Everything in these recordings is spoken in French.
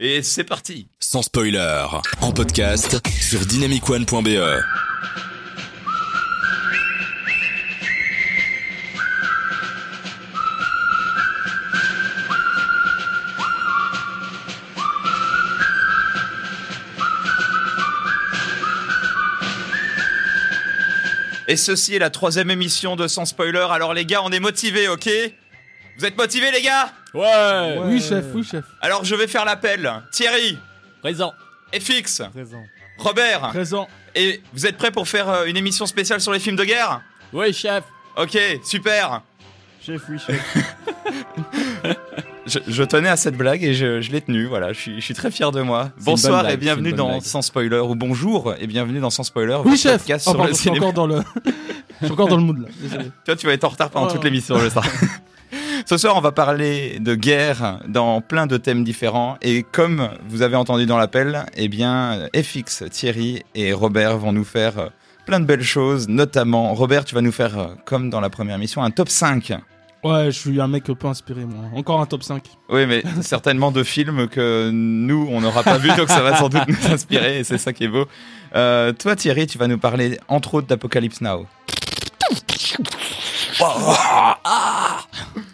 Et c'est parti Sans spoiler, en podcast sur dynamicone.be. Et ceci est la troisième émission de Sans Spoiler. Alors les gars, on est motivés, ok? Vous êtes motivés les gars? Ouais. Oui, chef, oui, chef. Alors je vais faire l'appel. Thierry, Présent. FX, Présent. Robert, Présent. et vous êtes prêts pour faire euh, une émission spéciale sur les films de guerre? Oui, chef. Ok, super Chef, oui, chef. je, je tenais à cette blague et je, je l'ai tenue, voilà, je suis, je suis très fier de moi. Bonsoir blague, et bienvenue dans blague. Sans Spoiler, ou bonjour et bienvenue dans Sans Spoiler, Oui, chef. podcast Oh, sur pardon, le je suis encore dans le. Je suis encore dans le mood là. Désolé. Toi, tu vas être en retard pendant Oh. toute l'émission, je sens. Ce soir, on va parler de guerre dans plein de thèmes différents. Et comme vous avez entendu dans l'appel, eh bien, FX, Thierry et Robert vont nous faire euh, plein de belles choses. Notamment, Robert, tu vas nous faire, euh, comme dans la première émission, un top 5. Ouais, je suis un mec peu inspiré, moi. Encore un top 5. Oui, mais certainement de films que nous, on n'aura pas vu, donc ça va sans doute nous inspirer, et c'est ça qui est beau. Euh, toi, Thierry, tu vas nous parler, entre autres, d'Apocalypse Now.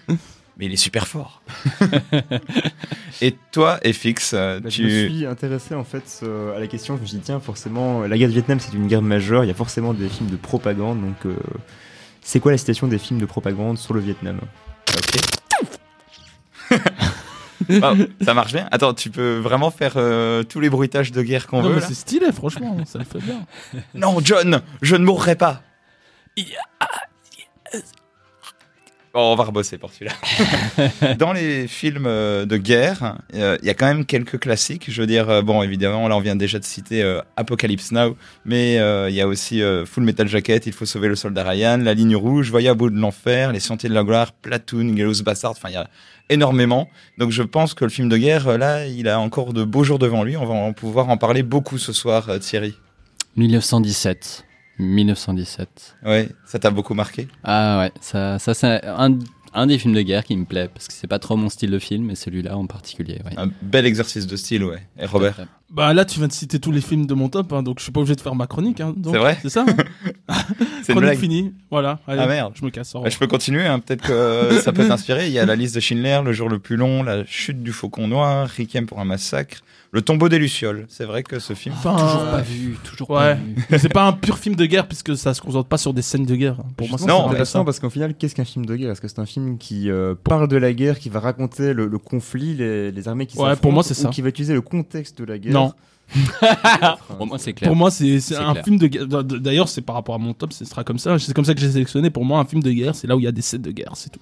Mais il est super fort. et toi, FX, euh, Bah, Je me tu... suis intéressé en fait euh, à la question. Je me suis dit tiens forcément la guerre du Vietnam c'est une guerre majeure. Il y a forcément des films de propagande. Donc euh, c'est quoi la situation des films de propagande sur le Vietnam? Ok. Wow, ça marche bien. Attends, tu peux vraiment faire euh, tous les bruitages de guerre qu'on veut c'est stylé, franchement. Ça le fait bien. Non, John, je ne mourrai pas. Bon, on va rebosser pour celui-là. Dans les films euh, de guerre, euh, il y a quand même quelques classiques. Je veux dire, euh, bon, évidemment, là, on vient déjà de citer euh, Apocalypse Now, mais euh, il y a aussi euh, Full Metal Jacket, Il faut sauver le soldat Ryan, La ligne rouge, Voyage à bout de l'enfer, Les Sentiers de la gloire, Platoon, Gallows Bastard. Enfin, il y a énormément. Donc, je pense que le film de guerre, là, il a encore de beaux jours devant lui. On va en pouvoir en parler beaucoup ce soir, euh, Thierry. 1917. 1917. Ouais, ça t'a beaucoup marqué? Ah ouais, ça, ça c'est un, un des films de guerre qui me plaît parce que c'est pas trop mon style de film, mais celui-là en particulier. Ouais. Un bel exercice de style, ouais. Et Robert? Bah là, tu viens de citer tous les films de mon top, hein, donc je suis pas obligé de faire ma chronique. Hein, C'est vrai? C'est ça hein C'est Chronique finie. Voilà. Allez, Ah, merde. Je me casse. Bah, je peux continuer, hein, peut-être que ça peut t'inspirer. Il y a la liste de Schindler, Le jour le plus long, La chute du faucon noir, Requiem pour un massacre, Le tombeau des Lucioles. C'est vrai que ce film. Enfin, Toujours pas vu, toujours Ouais. pas vu. Mais c'est pas un pur film de guerre puisque ça se concentre pas sur des scènes de guerre. Pour moi, Justement, c'est intéressant ça. parce qu'en final qu'est-ce qu'un film de guerre? Est-ce que c'est un film qui euh, parle de la guerre, qui va raconter le, le conflit, les, les armées qui Ouais, pour moi, c'est ou ça. qui va utiliser le contexte de la guerre? Non. Pour moi, c'est clair. Pour moi, c'est un clair. film de guerre. D'ailleurs, c'est par rapport à mon top, ce sera comme ça. C'est comme ça que j'ai sélectionné. Pour moi, un film de guerre, c'est là où il y a des scènes de guerre, c'est tout.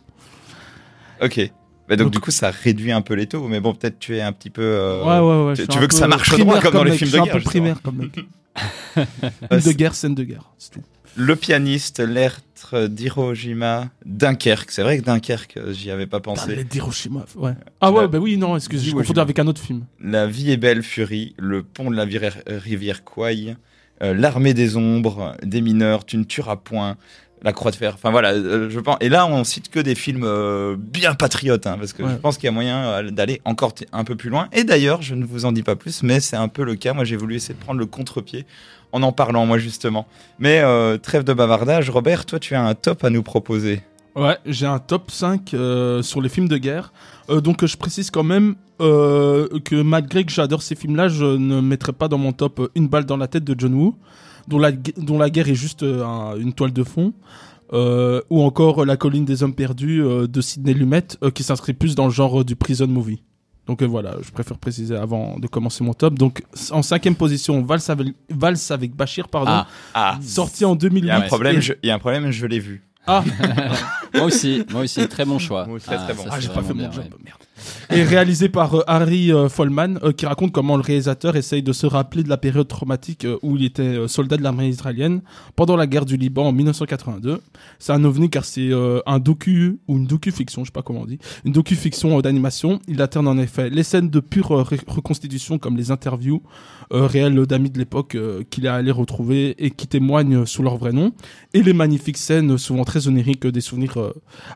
Ok. Bah, donc, Donc- du coup, ça réduit un peu les taux, mais bon, peut-être tu es un petit peu. euh, ouais, ouais, ouais. tu- veux que ça marche droit comme dans les mec, films je de suis guerre, un peu primaire comme mec. Film de guerre, scène de guerre, c'est tout. Le pianiste, l'être d'Hiroshima, Dunkerque. C'est vrai que Dunkerque, euh, j'y avais pas pensé. les d'Hiroshima, ouais. Ah ouais, bah oui, non, excusez, je Jima. avec un autre film. La vie est belle, Fury, le pont de la vira- rivière Kwai, euh, l'armée des ombres, des mineurs, tu ne tueras point, la croix de fer. Enfin voilà, euh, je pense. Et là, on cite que des films euh, bien patriotes, hein, parce que je pense qu'il y a moyen euh, d'aller encore un peu plus loin. Et d'ailleurs, je ne vous en dis pas plus, mais c'est un peu le cas. Moi, j'ai voulu essayer de prendre le contre-pied en en parlant, moi justement. Mais trêve de bavardage, Robert, toi, tu as un top à nous proposer. Ouais, j'ai un top 5 euh, sur les films de guerre. Donc je précise quand même que malgré que j'adore ces films-là, je ne mettrai pas dans mon top Une balle dans la tête de John Woo, dont la, dont la guerre est juste euh, un- une toile de fond. Euh, ou encore euh, La colline des hommes perdus euh, de Sidney Lumet, euh, qui s'inscrit plus dans le genre euh, du prison movie. Donc euh, voilà, je préfère préciser avant de commencer mon top. Donc en cinquième position, Valse avec, Valse avec Bachir, pardon, Ah, Ah, sorti en il 2008. y a un problème, Et- je- il y a un problème, je l'ai vu. Ah, moi aussi, moi aussi, très bon choix. Moi aussi, très, très bon. Ah, j'ai pas fait mon bien, job, ouais. merde. Et réalisé par euh, Harry euh, Folman, euh, qui raconte comment le réalisateur essaye de se rappeler de la période traumatique euh, où il était euh, soldat de l'armée israélienne pendant la guerre du Liban en 1982. C'est un ovni car c'est un docu ou une docu-fiction, je sais pas comment on dit, une docu-fiction d'animation. Il alterne en effet les scènes de pure reconstitution comme les interviews réelles d'amis de l'époque qu'il est allé retrouver et qui témoignent sous leur vrai nom, et les magnifiques scènes, souvent très oniriques, des souvenirs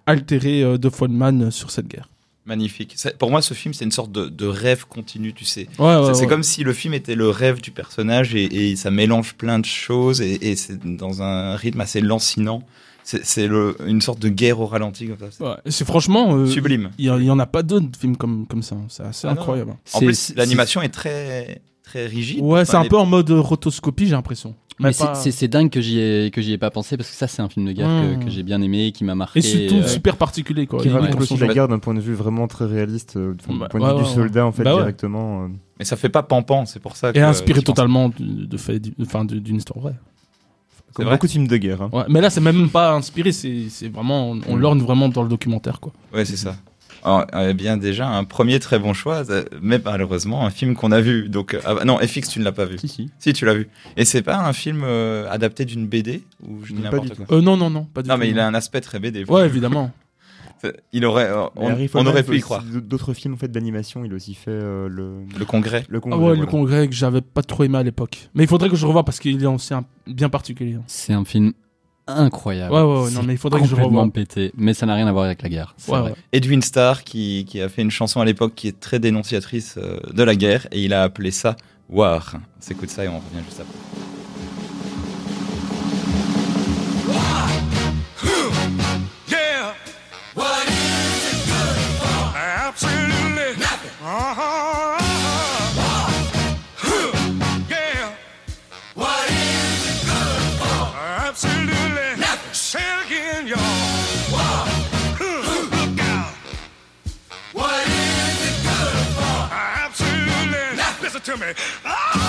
altérés de Folman euh, sur cette guerre. Magnifique. Pour moi, ce film, c'est une sorte de, de rêve continu, tu sais. Ouais, ouais, C'est- ouais. comme si le film était le rêve du personnage et, et ça mélange plein de choses et, et c'est dans un rythme assez lancinant. C'est une sorte de guerre au ralenti comme ça. C'est franchement. euh, sublime. Il y, y en a pas d'autres films comme, comme ça. C'est assez Ah incroyable. En plus, l'animation est très très rigide. Ouais, c'est un peu en mode rotoscopie, j'ai l'impression. Mais pas- c'est- dingue que j'y ai, que j'y ai pas pensé parce que ça, c'est un film de guerre que- Mm. que, j'ai bien aimé, qui m'a marqué. Et surtout euh, super particulier, quoi. Qui raconte dans son aussi la guerre d'un point de vue vraiment très réaliste, euh, Bah, du point de ouais, vue ouais, du soldat en fait Bah ouais. directement. euh. Mais ça fait pas pampan, c'est pour ça. que Et inspiré pense- totalement de, de enfin, de- d'une histoire vraie. Comme vrai beaucoup de films de guerre. hein. Ouais, mais là, c'est même pas inspiré, c'est c'est vraiment. On, on lorne vraiment dans le documentaire, quoi. Ouais, c'est ça. Alors, eh bien déjà un premier très bon choix, euh, mais malheureusement un film qu'on a vu. Donc euh, ah non, FX tu ne l'as pas vu. Si, si. Si tu l'as vu. Et c'est pas un film euh, adapté d'une BD ou je dis Pas n'importe du quoi. tout. Euh, non, non, non, pas du Non tout. mais il a un aspect très BD. Ouais, évidemment. Il aurait, euh, on, aurait fait pu y croire. D'autres films en fait d'animation, il a aussi fait euh, le Le congrès. le Ah congrès. ouais, le voilà. congrès que j'avais pas trop aimé à l'époque. Mais il faudrait que je revoie parce qu'il est aussi un- bien particulier. C'est un film incroyable. Ouais, ouais, ouais, non, mais il faudrait que je complètement revoie. pété. Mais ça n'a rien à voir avec la guerre. c'est Ouais, vrai. ouais. Edwin Starr qui, qui a fait une chanson à l'époque qui est très dénonciatrice euh, de la guerre et il a appelé ça War. On s'écoute ça et on revient juste après. Yeah. What is it good for? Absolutely to me. Oh,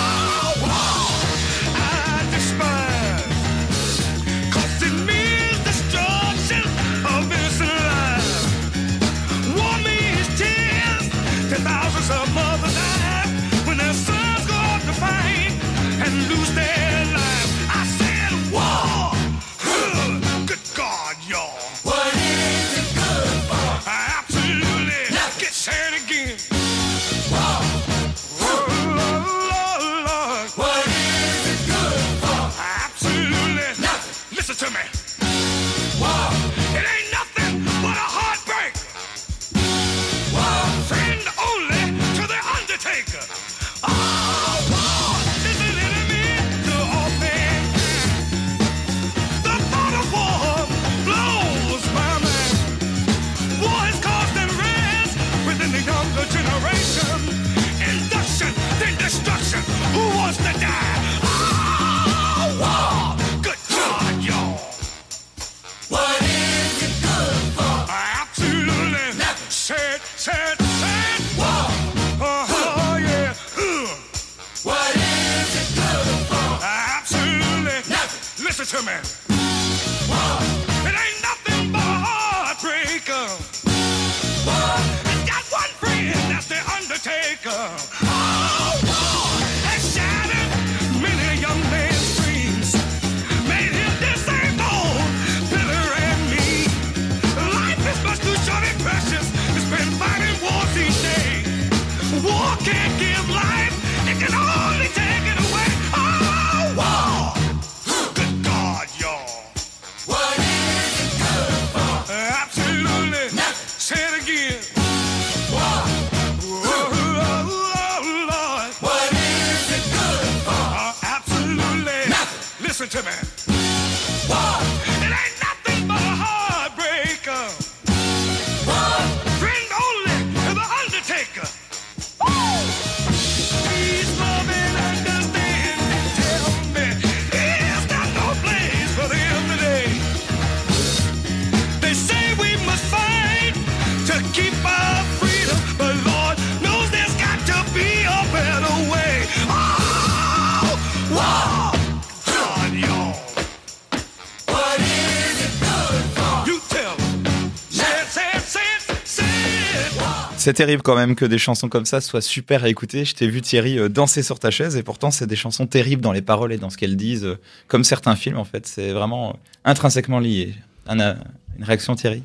C'est terrible quand même que des chansons comme ça soient super à écouter. Je t'ai vu Thierry euh, danser sur ta chaise et pourtant c'est des chansons terribles dans les paroles et dans ce qu'elles disent, euh, comme certains films en fait. C'est vraiment euh, intrinsèquement lié. Un, une réaction Thierry?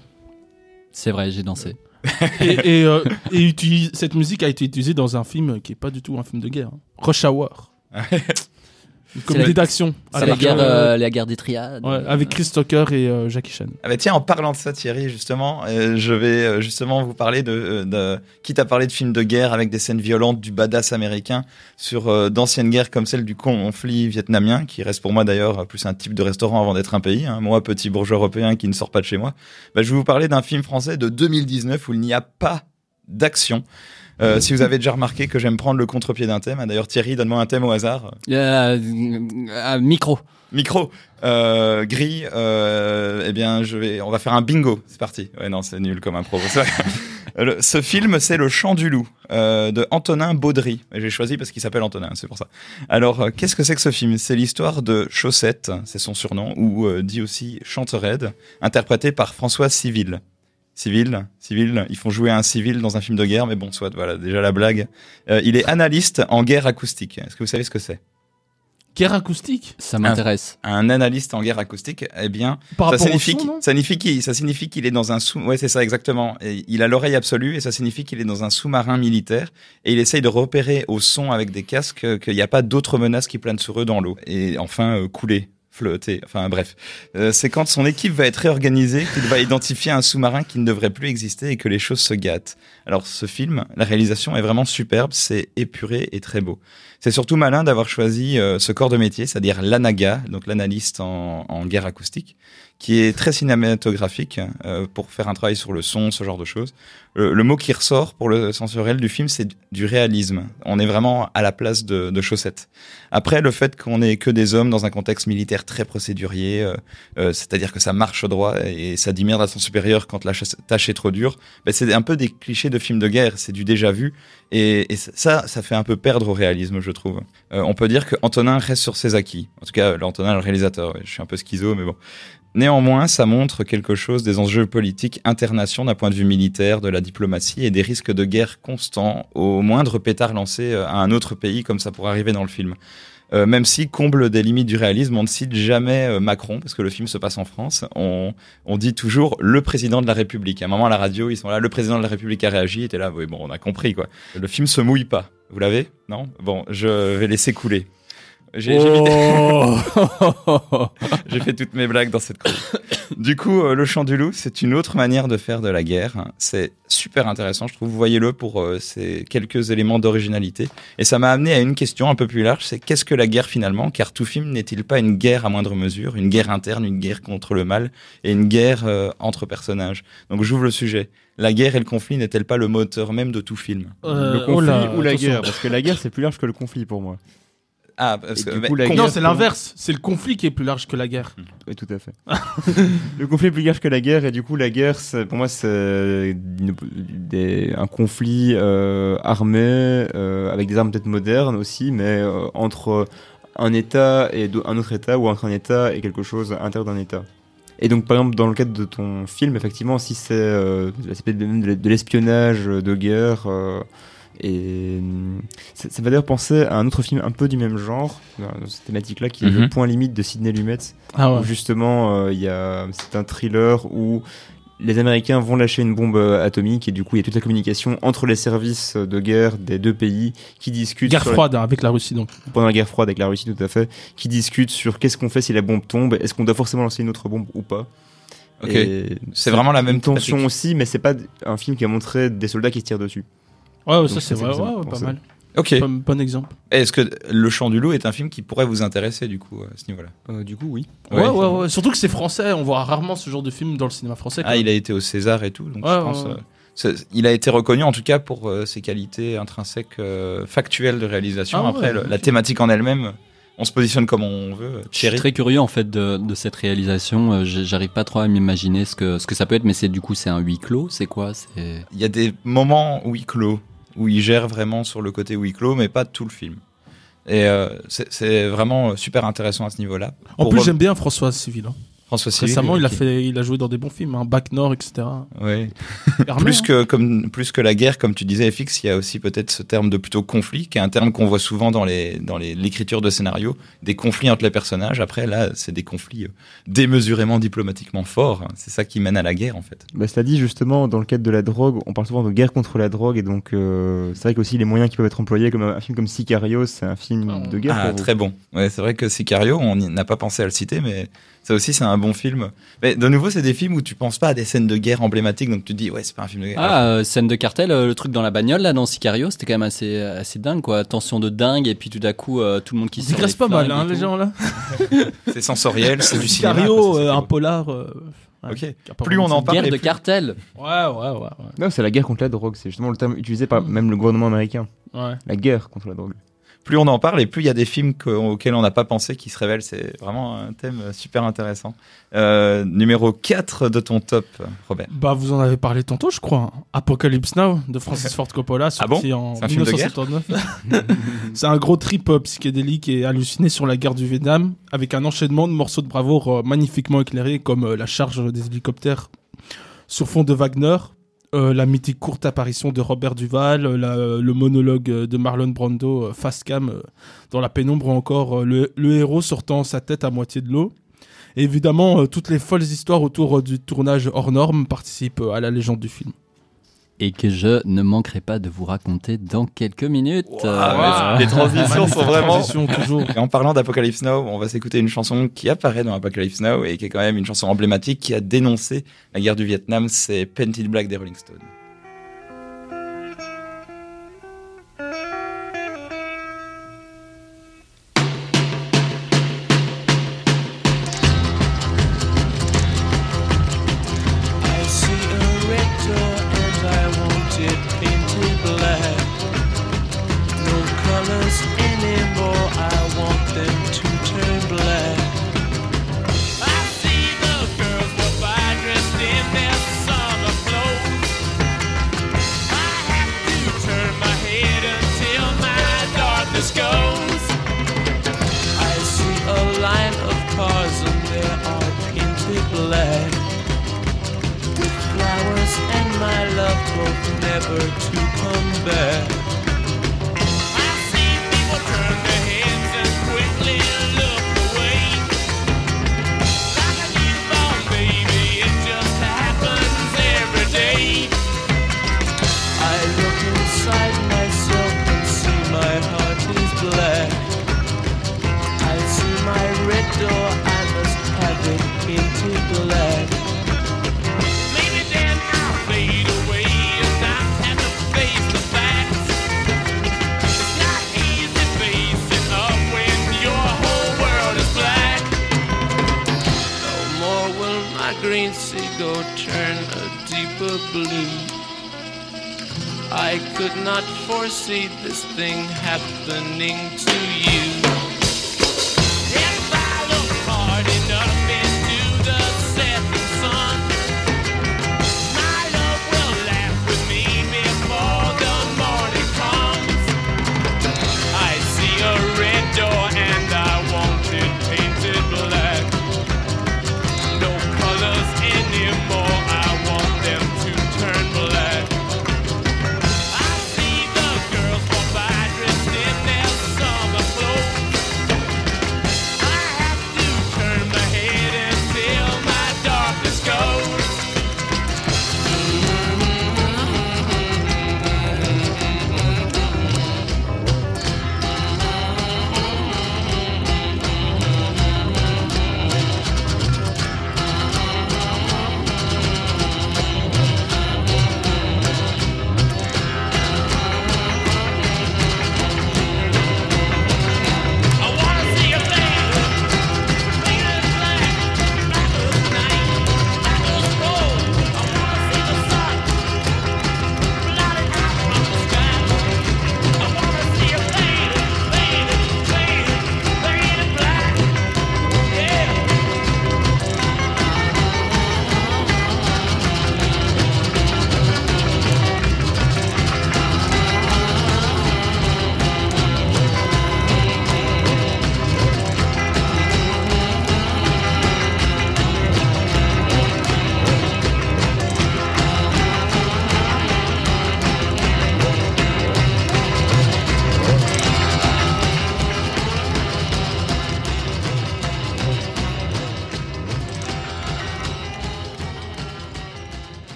C'est vrai, j'ai dansé. et et, euh, et utilise- cette musique a été utilisée dans un film qui est pas du tout un film de guerre. hein. Rush Hour. Une d'action. C'est la guerre, euh, euh, la guerre des triades. ouais, avec Chris Tucker et euh, Jackie Chan. Ah bah tiens, en parlant de ça, Thierry, justement, euh, je vais euh, justement vous parler de, de, quitte à parler de films de guerre avec des scènes violentes, du badass américain, sur euh, d'anciennes guerres comme celle du conflit vietnamien, qui reste pour moi d'ailleurs plus un type de restaurant avant d'être un pays. hein. Moi, petit bourgeois européen qui ne sort pas de chez moi, bah, je vais vous parler d'un film français de 2019 où il n'y a pas d'action. Euh, si vous avez déjà remarqué que j'aime prendre le contre-pied d'un thème, hein. d'ailleurs Thierry, donne-moi un thème au hasard. Euh, euh, micro. Micro, euh, gris, euh, eh bien, je vais, on va faire un bingo. C'est parti. Ouais, non, c'est nul comme impro. Le- Ce film, c'est Le Chant du Loup euh, de Antonin Baudry. J'ai choisi parce qu'il s'appelle Antonin, c'est pour ça. Alors, euh, qu'est-ce que c'est que ce film? C'est l'histoire de Chaussette, c'est son surnom, ou euh, dit aussi Chanterelle, interprété par François Civil. Civil, civil, ils font jouer un civil dans un film de guerre, mais bon, soit, voilà, déjà la blague. Euh, il est analyste en guerre acoustique. Est-ce que vous savez ce que c'est? Guerre acoustique? Ça m'intéresse. Un analyste en guerre acoustique, eh bien, Par ça signifie, son, ça signifie qu'il ça signifie qu'il est dans un sous ouais c'est ça exactement et il a l'oreille absolue et ça signifie qu'il est dans un sous-marin militaire et il essaye de repérer au son avec des casques euh, qu'il n'y a pas d'autres menaces qui planent sur eux dans l'eau et enfin euh, couler flotter enfin bref. Euh, c'est quand son équipe va être réorganisée qu'il va identifier un sous-marin qui ne devrait plus exister et que les choses se gâtent. Alors ce film la réalisation est vraiment superbe c'est épuré et très beau. C'est surtout malin d'avoir choisi euh, ce corps de métier, c'est-à-dire l'anaga, donc l'analyste en, en guerre acoustique, qui est très cinématographique euh, pour faire un travail sur le son, ce genre de choses. Le, le mot qui ressort pour le sensoriel du film, c'est du réalisme. On est vraiment à la place de, de Chaussette. Après, le fait qu'on ait que des hommes dans un contexte militaire très procédurier, euh, euh, c'est-à-dire que ça marche droit et ça dit merde à son supérieur quand la ch- tâche est trop dure, ben c'est un peu des clichés de films de guerre, c'est du déjà vu. Et, et ça, ça fait un peu perdre au réalisme, je trouve. Euh, on peut dire que Antonin reste sur ses acquis. En tout cas, l'Antonin, le réalisateur. je suis un peu schizo, mais bon. Néanmoins, ça montre quelque chose des enjeux politiques internationaux d'un point de vue militaire, de la diplomatie et des risques de guerre constants au moindre pétard lancé euh, à un autre pays, comme ça pourrait arriver dans le film. Euh, même si, comble des limites du réalisme, on ne cite jamais euh, Macron, parce que le film se passe en France. On, dit toujours le président de la République. À un moment, à la radio, ils sont là, le président de la République a réagi, et t'es là, oui, bon, on a compris, quoi. Le film se mouille pas. Vous l'avez? Non? Bon, je vais laisser couler. J'ai j'ai fait toutes mes blagues dans cette chronique. Du coup, euh, le chant du loup, c'est une autre manière de faire de la guerre. C'est super intéressant, je trouve. Voyez-le pour euh, ces quelques éléments d'originalité. Et ça m'a amené à une question un peu plus large, c'est qu'est-ce que la guerre finalement? Car tout film n'est-il pas une guerre à moindre mesure, une guerre interne, une guerre contre le mal et une guerre euh, entre personnages? Donc j'ouvre le sujet. La guerre et le conflit n'est-elle pas le moteur même de tout film? Euh, le conflit oh là, ou la attention. guerre? Parce que la guerre, c'est plus large que le conflit pour moi. Ah, parce que du coup, la con- Non, c'est pour- l'inverse. C'est le conflit qui est plus large que la guerre. Oui, tout à fait. le conflit est plus large que la guerre, et du coup, la guerre, c'est- pour moi, c'est une- des- un conflit euh, armé, euh, avec des armes peut-être modernes aussi, mais euh, entre un État et do- un autre État, ou entre un État et quelque chose à l'intérieur d'un État. Et donc, par exemple, dans le cadre de ton film, effectivement, si c'est euh, même de de l'espionnage de guerre, euh, et hum, ça, ça m'a d'ailleurs penser à un autre film un peu du même genre, dans cette thématique-là, qui est Mhm. Le Point Limite de Sidney Lumet, Ah où justement euh, il y a c'est un thriller où les Américains vont lâcher une bombe euh, atomique et du coup il y a toute la communication entre les services de guerre des deux pays qui discutent Guerre la- froide hein, avec la Russie donc. pendant la guerre froide avec la Russie tout à fait qui discutent sur qu'est-ce qu'on fait si la bombe tombe est-ce qu'on doit forcément lancer une autre bombe ou pas Ok. C'est vraiment la même une tension aussi mais c'est pas un film qui a montré des soldats qui se tirent dessus Ouais, ça c'est vrai, ouais, pas ça. mal. Ok. Bon, bon exemple. Est-ce que Le Chant du Loup est un film qui pourrait vous intéresser du coup à ce niveau-là? Euh, du coup oui Ouais, ouais, ouais, Surtout que c'est français, on voit rarement ce genre de film dans le cinéma français. Ah, il a été au César et tout, donc Ouais, je ouais, pense. ouais. euh, il a été reconnu en tout cas pour euh, ses qualités intrinsèques, euh, factuelles de réalisation. Ah ouais, Après, le- la thématique en elle-même, on se positionne comme on veut. Je suis Thierry très curieux en fait de, de cette réalisation. J'arrive pas trop à m'imaginer ce que, ce que ça peut être, mais c'est du coup c'est un huis clos, c'est quoi? C'est Il y a des moments huis clos, où il gère vraiment sur le côté huis clos, mais pas tout le film. Et euh, c'est vraiment super intéressant à ce niveau-là. En Pour plus, j'aime bien François Civil. hein. François Civil. Récemment, il a fait, il a joué dans des bons films, hein, Bac Nord, etc. Plus hein. que comme plus que la guerre, comme tu disais, FX, il y a aussi peut-être ce terme de plutôt conflit, qui est un terme qu'on voit souvent dans les dans les- l'écriture de scénario, des conflits entre les personnages. Après, là, c'est des conflits euh, démesurément diplomatiquement forts. C'est ça qui mène à la guerre, en fait. Bah, cela dit, justement, dans le cadre de la drogue, on parle souvent de guerre contre la drogue, et donc euh, c'est vrai qu'aussi les moyens qui peuvent être employés, comme un, un film comme Sicario, c'est un film de guerre. Ah, pour vous. très bon. Ouais, c'est vrai que Sicario, on n'a pas pensé à le citer, mais ça aussi, c'est un bon film. Mais de nouveau, c'est des films où tu penses pas à des scènes de guerre emblématiques, donc tu te dis, ouais, c'est pas un film de guerre. Ah, euh, scène de cartel, euh, le truc dans la bagnole, là, dans Sicario, c'était quand même assez, assez dingue, quoi. Tension de dingue, et puis tout d'un coup, euh, tout le monde qui Ils digressent les pas mal, hein, les gens là. C'est sensoriel, c'est du cinéma. Sicario, euh, un polar. euh, ouais, Ok. Plus on en parle, Guerre de plus- cartel. Ouais, ouais, ouais. Non, c'est la guerre contre la drogue, c'est justement le terme utilisé par même le gouvernement américain. ouais. ouais. La guerre contre la drogue. Plus on en parle et plus il y a des films que- auxquels on n'a pas pensé qui se révèlent. C'est vraiment un thème super intéressant. Euh, numéro 4 de ton top, Robert. Bah, vous en avez parlé tantôt, je crois. Apocalypse Now de Francis Ford Coppola, sorti en C'est un film de guerre? 1979. C'est un gros trip psychédélique et halluciné sur la guerre du Vietnam, avec un enchaînement de morceaux de bravoure euh, magnifiquement éclairés, comme euh, la charge des hélicoptères sur fond de Wagner, euh, la mythique courte apparition de Robert Duval, euh, le monologue euh, de Marlon Brando face cam dans la pénombre, ou encore le, héros sortant sa tête à moitié de l'eau. Évidemment, toutes les folles histoires autour du tournage hors norme participent à la légende du film. Et que je ne manquerai pas de vous raconter dans quelques minutes. Ah, ouais, les transitions sont vraiment. Transition, toujours. Et en parlant d'Apocalypse Now, on va s'écouter une chanson qui apparaît dans Apocalypse Now et qui est quand même une chanson emblématique qui a dénoncé la guerre du Vietnam. C'est Painted Black des Rolling Stones.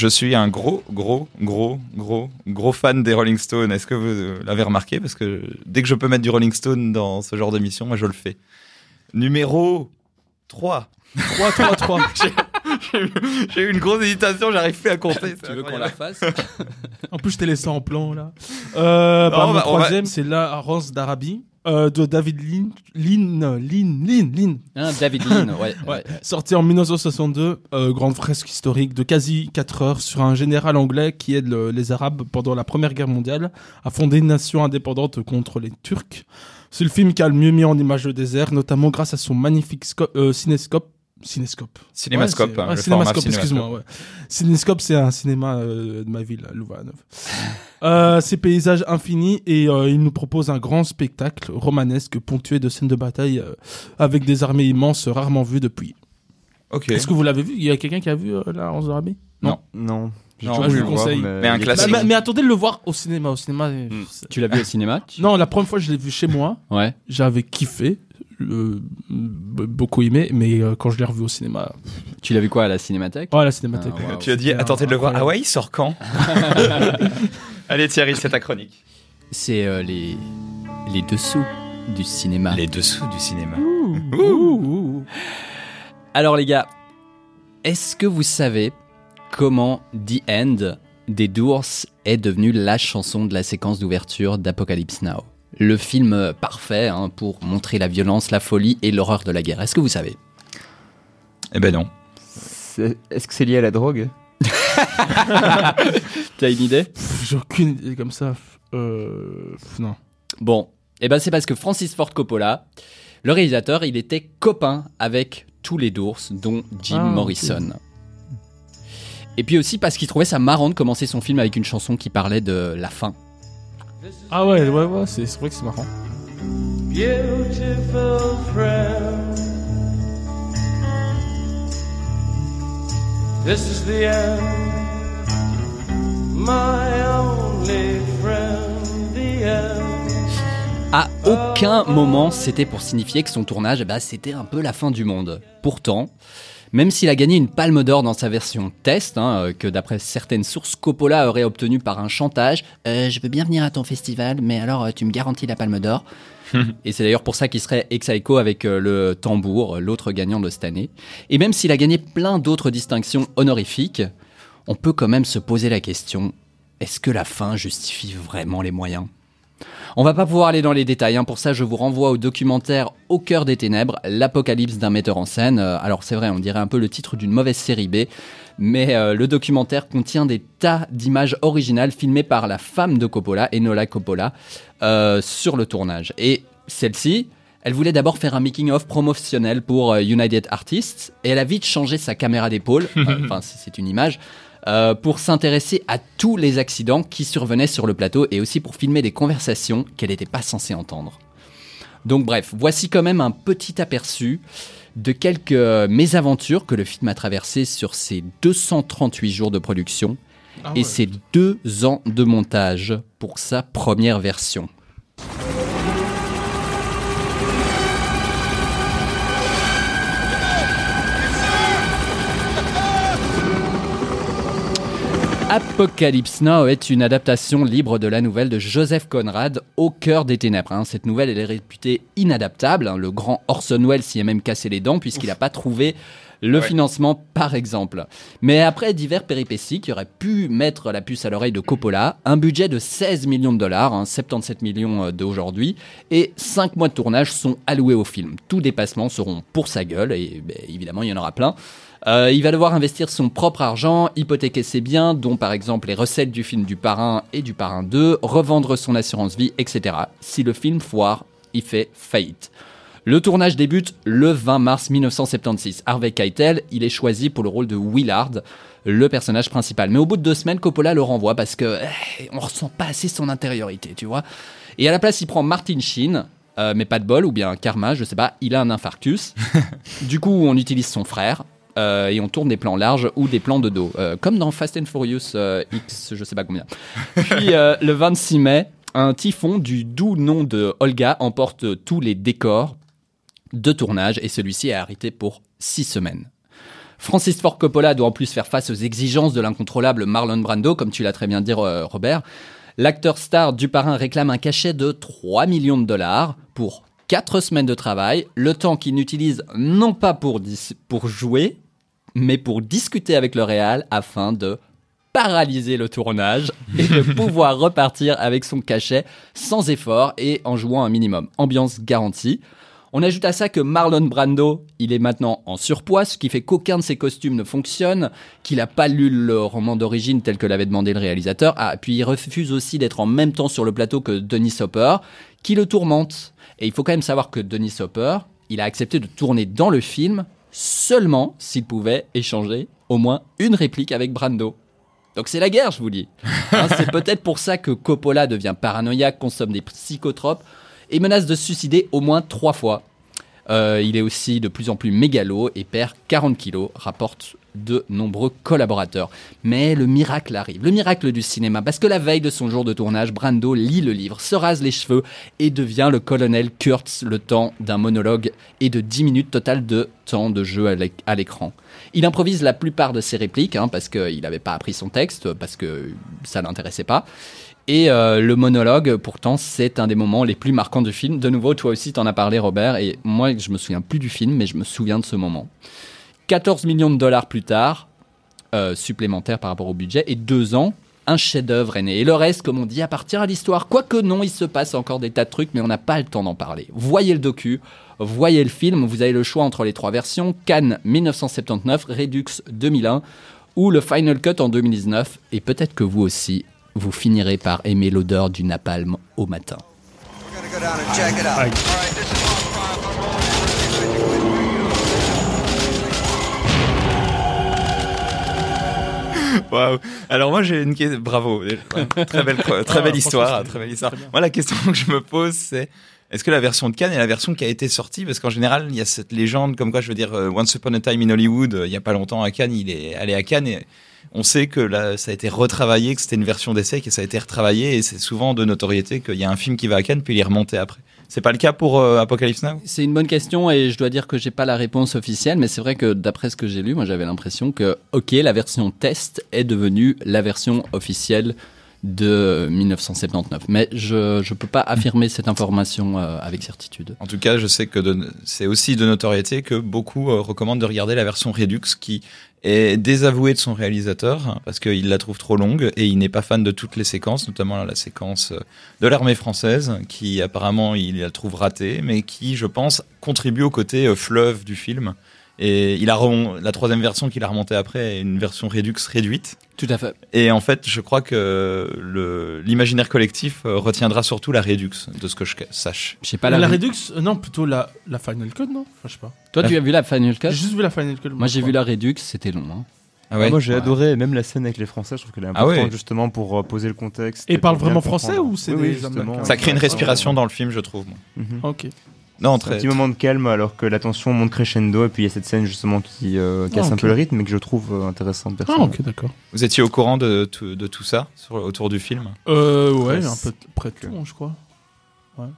Je suis un gros, gros, gros, gros, gros fan des Rolling Stones. Est-ce que vous l'avez remarqué? Parce que dès que je peux mettre du Rolling Stone dans ce genre d'émission, moi je le fais. Numéro 3. 3, 3, 3. J'ai eu une grosse hésitation, j'arrive plus à compter. Tu veux qu'on la fasse? En plus, je t'ai laissé en plan, là. Euh, bah, Non, mon va- va- troisième, c'est La Rance d'Arabie, euh, de David Lynn, Lynn, Lynn, Lynn, Lynn. Hein, David Lean, ouais. Ouais. ouais. Sorti en 1962, euh, grande fresque historique de quasi 4 heures sur un général anglais qui aide le- les Arabes pendant la Première Guerre mondiale à fonder une nation indépendante contre les Turcs. C'est le film qui a le mieux mis en image le désert, notamment grâce à son magnifique euh, cinescope. Cinescope. Cinémascope. Ouais, hein, ouais, le cinémascope, format excuse-moi. Ouais. Cinescope, c'est un cinéma euh, de ma ville, à Louvain. euh, ces paysages infinis et euh, il nous propose un grand spectacle romanesque ponctué de scènes de bataille euh, avec des armées immenses rarement vues depuis. Ok. Est-ce que vous l'avez vu? Il y a quelqu'un qui a vu euh, la Rance d'Arabie Non. Non. Non, je vous le voir, conseille. Mais un classique. mais, mais attendez de le voir au cinéma. Au cinéma Hmm. Tu l'as vu au cinéma? Tu- Non, la première fois je l'ai vu chez moi, Ouais. j'avais kiffé, euh, beaucoup aimé, mais euh, quand je l'ai revu au cinéma, Tu l'as vu quoi à la cinémathèque? Oh la cinémathèque. Ah, wow. Tu as dit, attendez de le voir. Ah ouais, il sort quand? Allez Thierry, c'est ta chronique. C'est euh, les les dessous du cinéma. Les dessous du cinéma. Ouh, ouh, ouh. Alors les gars, est-ce que vous savez comment The End des Doors est devenu la chanson de la séquence d'ouverture d'Apocalypse Now? Le film parfait hein, pour montrer la violence, la folie et l'horreur de la guerre. Est-ce que vous savez? Eh ben non. C'est- Est-ce que c'est lié à la drogue? Tu as une idée? Pff, J'ai aucune idée comme ça. Euh, non. Bon, eh ben c'est parce que Francis Ford Coppola, le réalisateur, il était copain avec tous les Doors, dont Jim Ah. Morrison. Et puis aussi parce qu'il trouvait ça marrant de commencer son film avec une chanson qui parlait de la fin. Ah ouais, ouais, ouais, c'est vrai que c'est marrant. Beautiful friend. This is the end. My only friend, the end. À aucun moment, c'était pour signifier que son tournage, ben, c'était un peu la fin du monde. Pourtant, même s'il a gagné une palme d'or dans sa version test, hein, euh, que d'après certaines sources, Coppola aurait obtenu par un chantage, Euh, je veux bien venir à ton festival, mais alors euh, tu me garantis la palme d'or. Et c'est d'ailleurs pour ça qu'il serait ex aequo avec le tambour, l'autre gagnant de cette année. Et même s'il a gagné plein d'autres distinctions honorifiques, on peut quand même se poser la question, est-ce que la fin justifie vraiment les moyens? On va pas pouvoir aller dans les détails, hein. pour ça je vous renvoie au documentaire Au cœur des ténèbres, l'apocalypse d'un metteur en scène. Euh, alors c'est vrai, on dirait un peu le titre d'une mauvaise série B, mais euh, le documentaire contient des tas d'images originales filmées par la femme de Coppola, Enola Coppola, euh, sur le tournage. Et celle-ci, elle voulait d'abord faire un making-of promotionnel pour United Artists, et elle a vite changé sa caméra d'épaule, enfin c'est une image, euh, pour s'intéresser à tous les accidents qui survenaient sur le plateau et aussi pour filmer des conversations qu'elle n'était pas censée entendre. Donc bref, voici quand même un petit aperçu de quelques euh, mésaventures que le film a traversées sur ses 238 jours de production Ah et ses deux ans de montage pour sa première version. Apocalypse Now est une adaptation libre de la nouvelle de Joseph Conrad, Au cœur des ténèbres. hein. Cette nouvelle, elle est réputée inadaptable. hein. Le grand Orson Welles s'y est même cassé les dents puisqu'il n'a pas trouvé le Ouais. financement, par exemple. Mais après divers péripéties qui auraient pu mettre la puce à l'oreille de Coppola, un budget de 16 millions de dollars, hein, 77 millions euh, d'aujourd'hui, et 5 mois de tournage sont alloués au film. Tous dépassements seront pour sa gueule, et ben, évidemment, il y en aura plein. Euh, il va devoir investir son propre argent, hypothéquer ses biens, dont par exemple les recettes du film du Parrain et du Parrain 2, revendre son assurance vie, etc. Si le film foire, il fait faillite. Le tournage débute le 20 mars 1976. Harvey Keitel, il est choisi pour le rôle de Willard, le personnage principal. Mais au bout de deux semaines, Coppola le renvoie parce que eh, on ressent pas assez son intériorité, tu vois. Et à la place, il prend Martin Sheen, euh, mais pas de bol, ou bien Karma, je sais pas, il a un infarctus. du coup, on utilise son frère. Euh, et on tourne des plans larges ou des plans de dos, euh, comme dans Fast and Furious euh, X, je sais pas combien. Puis le 26 mai, un typhon du doux nom de Olga emporte tous les décors de tournage et celui-ci est arrêté pour six semaines. Francis Ford Coppola doit en plus faire face aux exigences de l'incontrôlable Marlon Brando, comme tu l'as très bien dit Robert. L'acteur star du parrain réclame un cachet de 3 millions de dollars pour 4 semaines de travail, le temps qu'il n'utilise non pas pour, pour jouer, mais pour discuter avec le Real afin de paralyser le tournage et de pouvoir repartir avec son cachet sans effort et en jouant un minimum. Ambiance garantie. On ajoute à ça que Marlon Brando, il est maintenant en surpoids, ce qui fait qu'aucun de ses costumes ne fonctionne, qu'il n'a pas lu le roman d'origine tel que l'avait demandé le réalisateur. Ah, puis il refuse aussi d'être en même temps sur le plateau que Denis Hopper, qui le tourmente. Et il faut quand même savoir que Denis Hopper, il a accepté de tourner dans le film seulement s'il pouvait échanger au moins une réplique avec Brando. Donc c'est la guerre, je vous dis. Hein, c'est peut-être pour ça que Coppola devient paranoïaque, consomme des psychotropes et menace de se suicider au moins trois fois. Euh, il est aussi de plus en plus mégalo et perd 40 kilos, rapporte de nombreux collaborateurs. Mais le miracle arrive, le miracle du cinéma, parce que la veille de son jour de tournage, Brando lit le livre, se rase les cheveux et devient le colonel Kurtz le temps d'un monologue et de 10 minutes total de temps de jeu à l'éc- à l'écran. Il improvise la plupart de ses répliques, hein, parce qu'il n'avait pas appris son texte, parce que ça l'intéressait pas. Et euh, le monologue, pourtant, c'est un des moments les plus marquants du film. De nouveau, toi aussi, t'en as parlé, Robert, et moi, je me souviens plus du film, mais je me souviens de ce moment. 14 millions de dollars plus tard, euh, supplémentaires par rapport au budget, et deux ans, un chef-d'œuvre est né. Et le reste, comme on dit, appartient à l'histoire. Quoique non, il se passe encore des tas de trucs, mais on n'a pas le temps d'en parler. Voyez le docu, voyez le film, vous avez le choix entre les trois versions Cannes 1979, Redux 2001 ou le Final Cut en 2019. Et peut-être que vous aussi, vous finirez par aimer l'odeur du napalm au matin. Waouh. Alors moi j'ai une question. Bravo. Très belle, très Ah, belle histoire. Très belle histoire. Moi la question que je me pose c'est est-ce que la version de Cannes est la version qui a été sortie? Parce qu'en général il y a cette légende comme quoi je veux dire euh, Once Upon a Time in Hollywood euh, il y a pas longtemps à Cannes il est allé à Cannes et on sait que là ça a été retravaillé que c'était une version d'essai que ça a été retravaillé et c'est souvent de notoriété qu'il y a un film qui va à Cannes puis il est remonté après. C'est pas le cas pour euh, Apocalypse Now? C'est une bonne question et je dois dire que j'ai pas la réponse officielle, mais c'est vrai que d'après ce que j'ai lu, moi j'avais l'impression que, ok, la version test est devenue la version officielle de 1979. Mais je je peux pas affirmer cette information euh, avec certitude. En tout cas, je sais que c'est aussi de notoriété que beaucoup euh, recommandent de regarder la version Redux qui est désavouée de son réalisateur parce qu'il la trouve trop longue et il n'est pas fan de toutes les séquences, notamment la séquence euh, de l'armée française qui apparemment il la trouve ratée, mais qui, je pense, contribue au côté euh, fleuve du film. Et il a la troisième version qu'il a remontée après est une version Redux réduite. Tout à fait. Et en fait, je crois que le- l'imaginaire collectif euh, retiendra surtout la Redux, de ce que je sache. Je sais pas la, la. Redux euh, Non, plutôt la, la Final Cut, non? Enfin, Je sais pas. Toi, tu as vu la Final Cut? J'ai juste vu la Final Cut. Moi, j'ai vu la Redux, c'était long. hein. Ah ouais? Moi j'ai Ouais. adoré, même la scène avec les Français, je trouve qu'elle est Ah importante ouais. justement pour euh, poser le contexte. Et bien vraiment comprendre. français ou c'est Oui, des oui, justement. Américains? Ça crée une Ouais. respiration dans le film, je trouve. moi. Mhm. Ok. Non, Un petit moment de calme alors que la tension monte crescendo et puis il y a cette scène justement qui euh, casse Ah, un ok. peu le rythme mais que je trouve euh, intéressante Ah, ok, d'accord. Vous étiez au courant de, tout, de tout ça sur, autour du film? Euh, ouais, un peu près que- tout, hein, je crois. Ouais.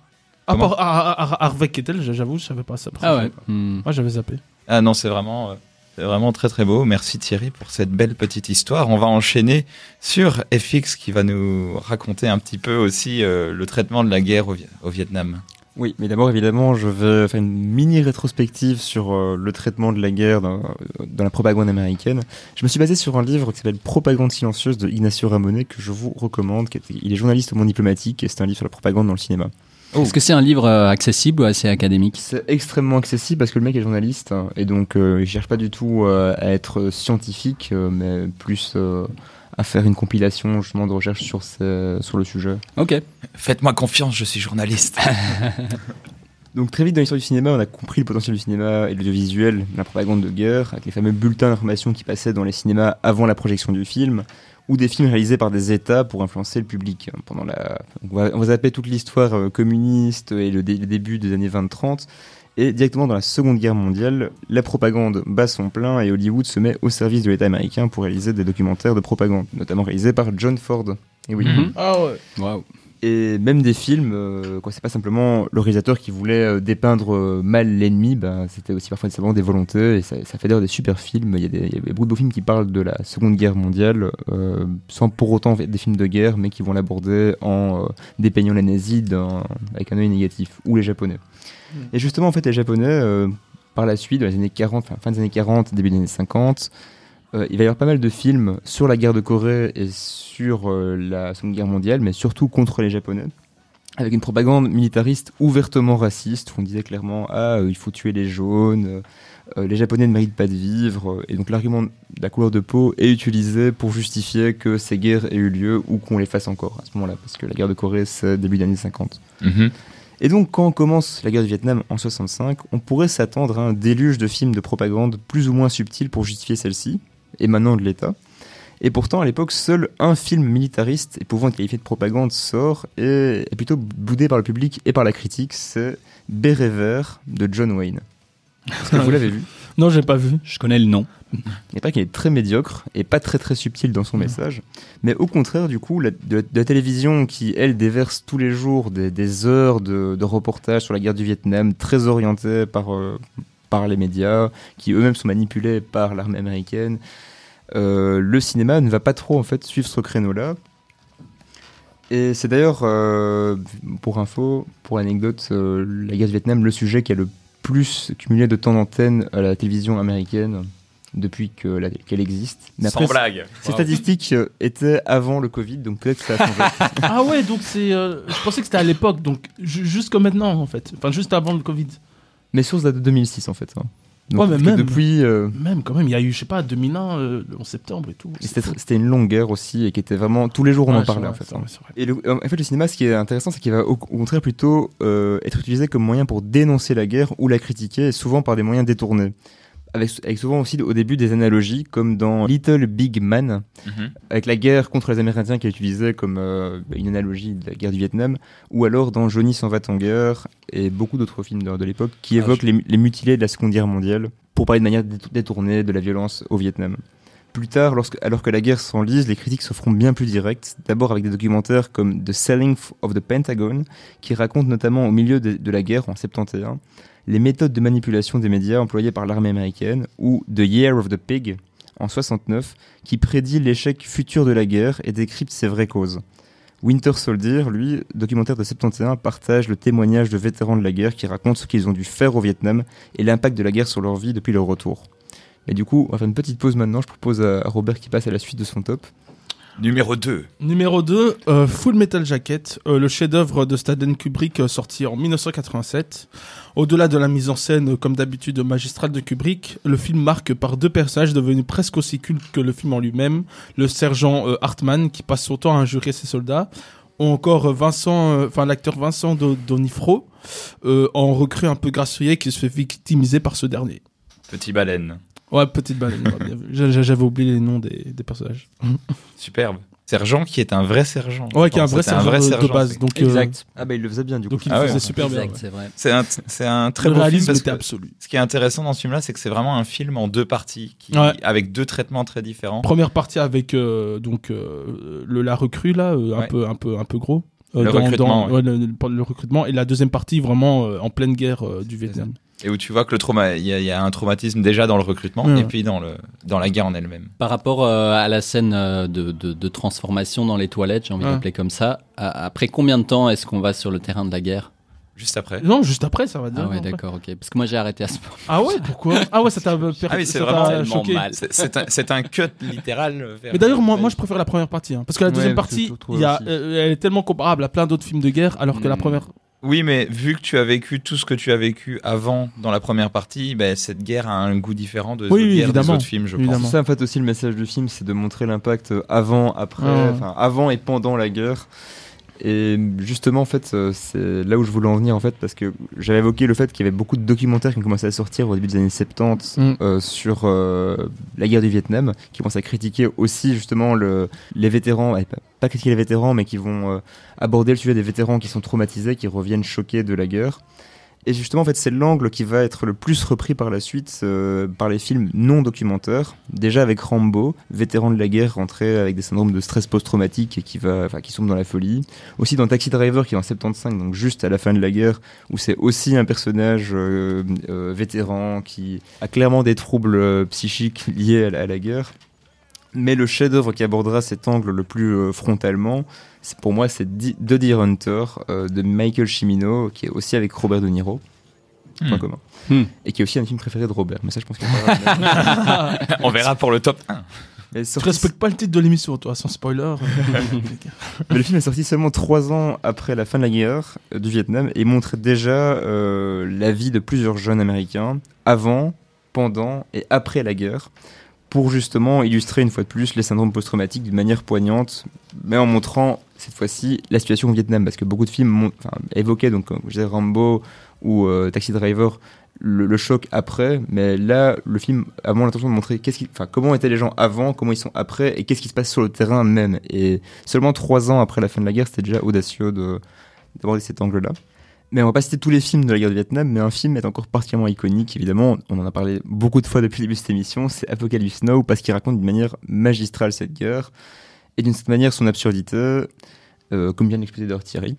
À part Har- Har- Harvey Kettel, j'avoue, je savais pas ça. Ah ouais. Hmm. Moi, j'avais zappé. Ah non, c'est vraiment, euh, c'est vraiment très très beau. Merci Thierry pour cette belle petite histoire. On va enchaîner sur FX qui va nous raconter un petit peu aussi euh, le traitement de la guerre au Vietnam. Oui, mais d'abord évidemment je vais faire une mini rétrospective sur euh, le traitement de la guerre dans, dans la propagande américaine. Je me suis basé sur un livre qui s'appelle Propagande silencieuse de Ignacio Ramonet que je vous recommande. qui est- Il est journaliste au monde diplomatique et c'est un livre sur la propagande dans le cinéma. Est-ce que c'est un livre euh, accessible ou assez académique? C'est extrêmement accessible parce que le mec est journaliste hein, et donc euh, il cherche pas du tout euh, à être scientifique, euh, mais plus euh, à faire une compilation justement de recherche sur, ce- sur le sujet. Ok. Faites-moi confiance, je suis journaliste. Donc très vite dans l'histoire du cinéma, on a compris le potentiel du cinéma et de l'audiovisuel, la propagande de guerre, avec les fameux bulletins d'information qui passaient dans les cinémas avant la projection du film, ou des films réalisés par des États pour influencer le public. Pendant la... On, va, on va zapper toute l'histoire euh, communiste et le, dé- le début des années 20-30. Et directement dans la Seconde Guerre mondiale, la propagande bat son plein et Hollywood se met au service de l'État américain pour réaliser des documentaires de propagande, notamment réalisés par John Ford. Et oui. Mhm. Ah ouais. Waouh. Et même des films, euh, quand c'est pas simplement le réalisateur qui voulait euh, dépeindre euh, mal l'ennemi, ben, c'était aussi parfois simplement des volontés, et ça, ça fait d'ailleurs des super films. Il y, a des, il y a beaucoup de beaux films qui parlent de la Seconde Guerre mondiale, euh, sans pour autant être des films de guerre, mais qui vont l'aborder en euh, dépeignant les nazis avec un œil négatif, ou les Japonais. Et justement, en fait, les Japonais, euh, par la suite, dans les années 40, fin, des années 40, début des années 50, euh, il va y avoir pas mal de films sur la guerre de Corée et sur euh, la Seconde Guerre mondiale, mais surtout contre les Japonais, avec une propagande militariste ouvertement raciste, où on disait clairement ah il faut tuer les jaunes, les Japonais ne méritent pas de vivre, et donc l'argument de la couleur de peau est utilisé pour justifier que ces guerres aient eu lieu ou qu'on les fasse encore à ce moment-là, parce que la guerre de Corée c'est début des années 50. Mhm. Et donc, quand commence la guerre du Vietnam en 65, on pourrait s'attendre à un déluge de films de propagande plus ou moins subtils pour justifier celle-ci, émanant de l'État. Et pourtant, à l'époque, seul un film militariste et pouvant être qualifié de propagande sort et est plutôt boudé par le public et par la critique. C'est Béret vert de John Wayne. Est-ce que vous l'avez vu? Non, j'ai pas vu. Je connais le nom. Il n'est pas qu'il est très médiocre et pas très très subtil dans son message, mais au contraire du coup la, de, de la télévision qui elle déverse tous les jours des, des heures de, de reportages sur la guerre du Vietnam très orientées par euh, par les médias qui eux-mêmes sont manipulés par l'armée américaine. euh, le cinéma ne va pas trop en fait suivre ce créneau-là. Et c'est d'ailleurs, euh, pour info, pour anecdote, euh, la guerre du Vietnam, le sujet qui a le plus cumulé de temps d'antenne à la télévision américaine depuis que la- qu'elle existe. Mais après, Sans blague. ces statistiques euh, étaient avant le Covid, donc peut-être que ça a changé. Ah ouais, donc c'est. euh, je pensais que c'était à l'époque, donc ju- juste comme maintenant en fait. Enfin, juste avant le Covid. Mes sources datent de 2006 en fait. hein. Donc, Ouais, mais même. depuis, euh, Même quand même, il y a eu, je sais pas, 2001, euh, le 11 septembre et tout. c'était une longue guerre aussi et qui était vraiment tous les jours on Ouais, en parlait en fait. hein. vrai. Et le, en fait, le cinéma, ce qui est intéressant, c'est qu'il va au, au contraire plutôt euh, être utilisé comme moyen pour dénoncer la guerre ou la critiquer, et souvent par des moyens détournés. Avec, avec souvent aussi au début des analogies, comme dans Little Big Man, Mhm. avec la guerre contre les Amérindiens qui est utilisée comme euh, une analogie de la guerre du Vietnam, ou alors dans Johnny s'en va en guerre, et beaucoup d'autres films de, de l'époque qui Ah, évoquent les, les mutilés de la Seconde Guerre mondiale, pour parler de manière détour- détournée de la violence au Vietnam. Plus tard, lorsque, alors que la guerre s'enlise, les critiques se feront bien plus directes, d'abord avec des documentaires comme The Selling of the Pentagon, qui racontent notamment au milieu de, de la guerre en 71 les méthodes de manipulation des médias employées par l'armée américaine, ou The Year of the Pig en 69, qui prédit l'échec futur de la guerre et décrypte ses vraies causes. Winter Soldier, lui, documentaire de 71, partage le témoignage de vétérans de la guerre qui racontent ce qu'ils ont dû faire au Vietnam et l'impact de la guerre sur leur vie depuis leur retour. Et du coup, on va faire une petite pause maintenant. Je propose à Robert qui passe à la suite de son top. Numéro 2. Numéro 2, euh, Full Metal Jacket, euh, le chef-d'œuvre de Stanley Kubrick euh, sorti en 1987. Au-delà de la mise en scène, comme d'habitude, magistrale de Kubrick, le film marque par deux personnages devenus presque aussi cultes que le film en lui-même. Le sergent Hartman, qui passe son temps à injurer ses soldats, ou encore Vincent, enfin l'acteur Vincent Do- Donifro, en recrue un peu grassouillet qui se fait victimiser par ce dernier. Petit baleine. Ouais, petite. J'a- J'avais oublié les noms des, des personnages. Superbe. Sergent qui est un vrai sergent. Ouais, qui est un vrai sergent, de- de, sergent, base. Donc, euh, Ah bah il le faisait bien du coup. donc il Ah le ouais, faisait ouais. super bien. exact, ouais. c'est vrai. C'est un, c'est un très le beau film réalisme parce était que absolu. ce qui est intéressant dans ce film-là, c'est que c'est vraiment un film en deux parties, qui, Ouais. avec deux traitements très différents. Première partie avec euh, donc euh, le la recrue là, euh, un Ouais. peu un peu un peu gros. Le recrutement, ouais. ouais, le, le- le recrutement et la deuxième partie vraiment euh, en pleine guerre euh, du Vietnam. Et où tu vois que le trauma, il y, a- il y a un traumatisme déjà dans le recrutement Ouais. et puis dans, le, dans la guerre en elle-même. Par rapport euh, à la scène euh, de, de- de transformation dans les toilettes, j'ai envie Ouais. d'appeler comme ça, à- après combien de temps est-ce qu'on va sur le terrain de la guerre? Juste après. Non, juste après ça va dire. Ah ouais, d'accord, ok. Parce que moi j'ai arrêté à ce moment. Ah ouais, pourquoi? Ah ouais, ça t'a per- Ah oui, c'est vraiment choqué. mal. C'est un, c'est un cut littéral. vers- Mais d'ailleurs, moi, moi, je préfère la première partie, hein, parce que la deuxième partie, il y a, euh, elle est tellement comparable à plein d'autres films de guerre, alors que la Hmm. première. Oui, mais vu que tu as vécu tout ce que tu as vécu avant dans la première partie, ben, cette guerre a un goût différent de Oui, des autres films, je Évidemment. pense. C'est ça en fait aussi le message du film, c'est de montrer l'impact euh, avant, après, Ouais. avant et pendant la guerre. Et justement en fait, euh, c'est là où je voulais en venir en fait, parce que j'avais évoqué le fait qu'il y avait beaucoup de documentaires qui ont commencé à sortir au début des années 70 Mm. euh, sur euh, la guerre du Vietnam, qui commencent à critiquer aussi justement le, les vétérans, pas, critiquer les vétérans, mais qui vont euh, aborder le sujet des vétérans qui sont traumatisés, qui reviennent choqués de la guerre. Et justement, en fait, c'est l'angle qui va être le plus repris par la suite euh, par les films non documentaires. Déjà avec Rambo, vétéran de la guerre rentré avec des syndromes de stress post-traumatique et qui va, enfin, qui sombre dans la folie. Aussi dans Taxi Driver, qui est en 75, donc juste à la fin de la guerre, où c'est aussi un personnage euh, vétéran qui a clairement des troubles psychiques liés à la guerre. Mais le chef-d'œuvre qui abordera cet angle le plus euh, frontalement, c'est pour moi, c'est The Deer Hunter euh, de Michael Cimino, qui est aussi avec Robert De Niro. Point Hmm. commun. Hmm. Et qui est aussi un film préféré de Robert. Mais ça, je pense qu'il y a pas- On verra pour le top 1. Mais Tu sorti- respectes pas le titre de l'émission, toi, sans spoiler. Mais le film est sorti seulement trois ans après la fin de la guerre euh, du Vietnam et montre déjà euh, la vie de plusieurs jeunes américains avant, pendant et après la guerre pour justement illustrer une fois de plus les syndromes post-traumatiques d'une manière poignante, mais en montrant cette fois-ci la situation au Vietnam parce que beaucoup de films évoquaient donc comme je disais Rambo ou euh, Taxi Driver le, choc après, mais là le film a vraiment l'intention de montrer comment étaient les gens avant, comment ils sont après et qu'est-ce qui se passe sur le terrain même et Seulement trois ans après la fin de la guerre, c'était déjà audacieux de- d'aborder cet angle-là. Mais on va pas citer tous les films de la guerre du Vietnam, mais un film est encore particulièrement iconique, évidemment. On en a parlé beaucoup de fois depuis le début de cette émission, c'est Apocalypse Now, parce qu'il raconte d'une manière magistrale cette guerre, et d'une certaine manière son absurdité, euh, comme l'expliquer d'ailleurs Thierry.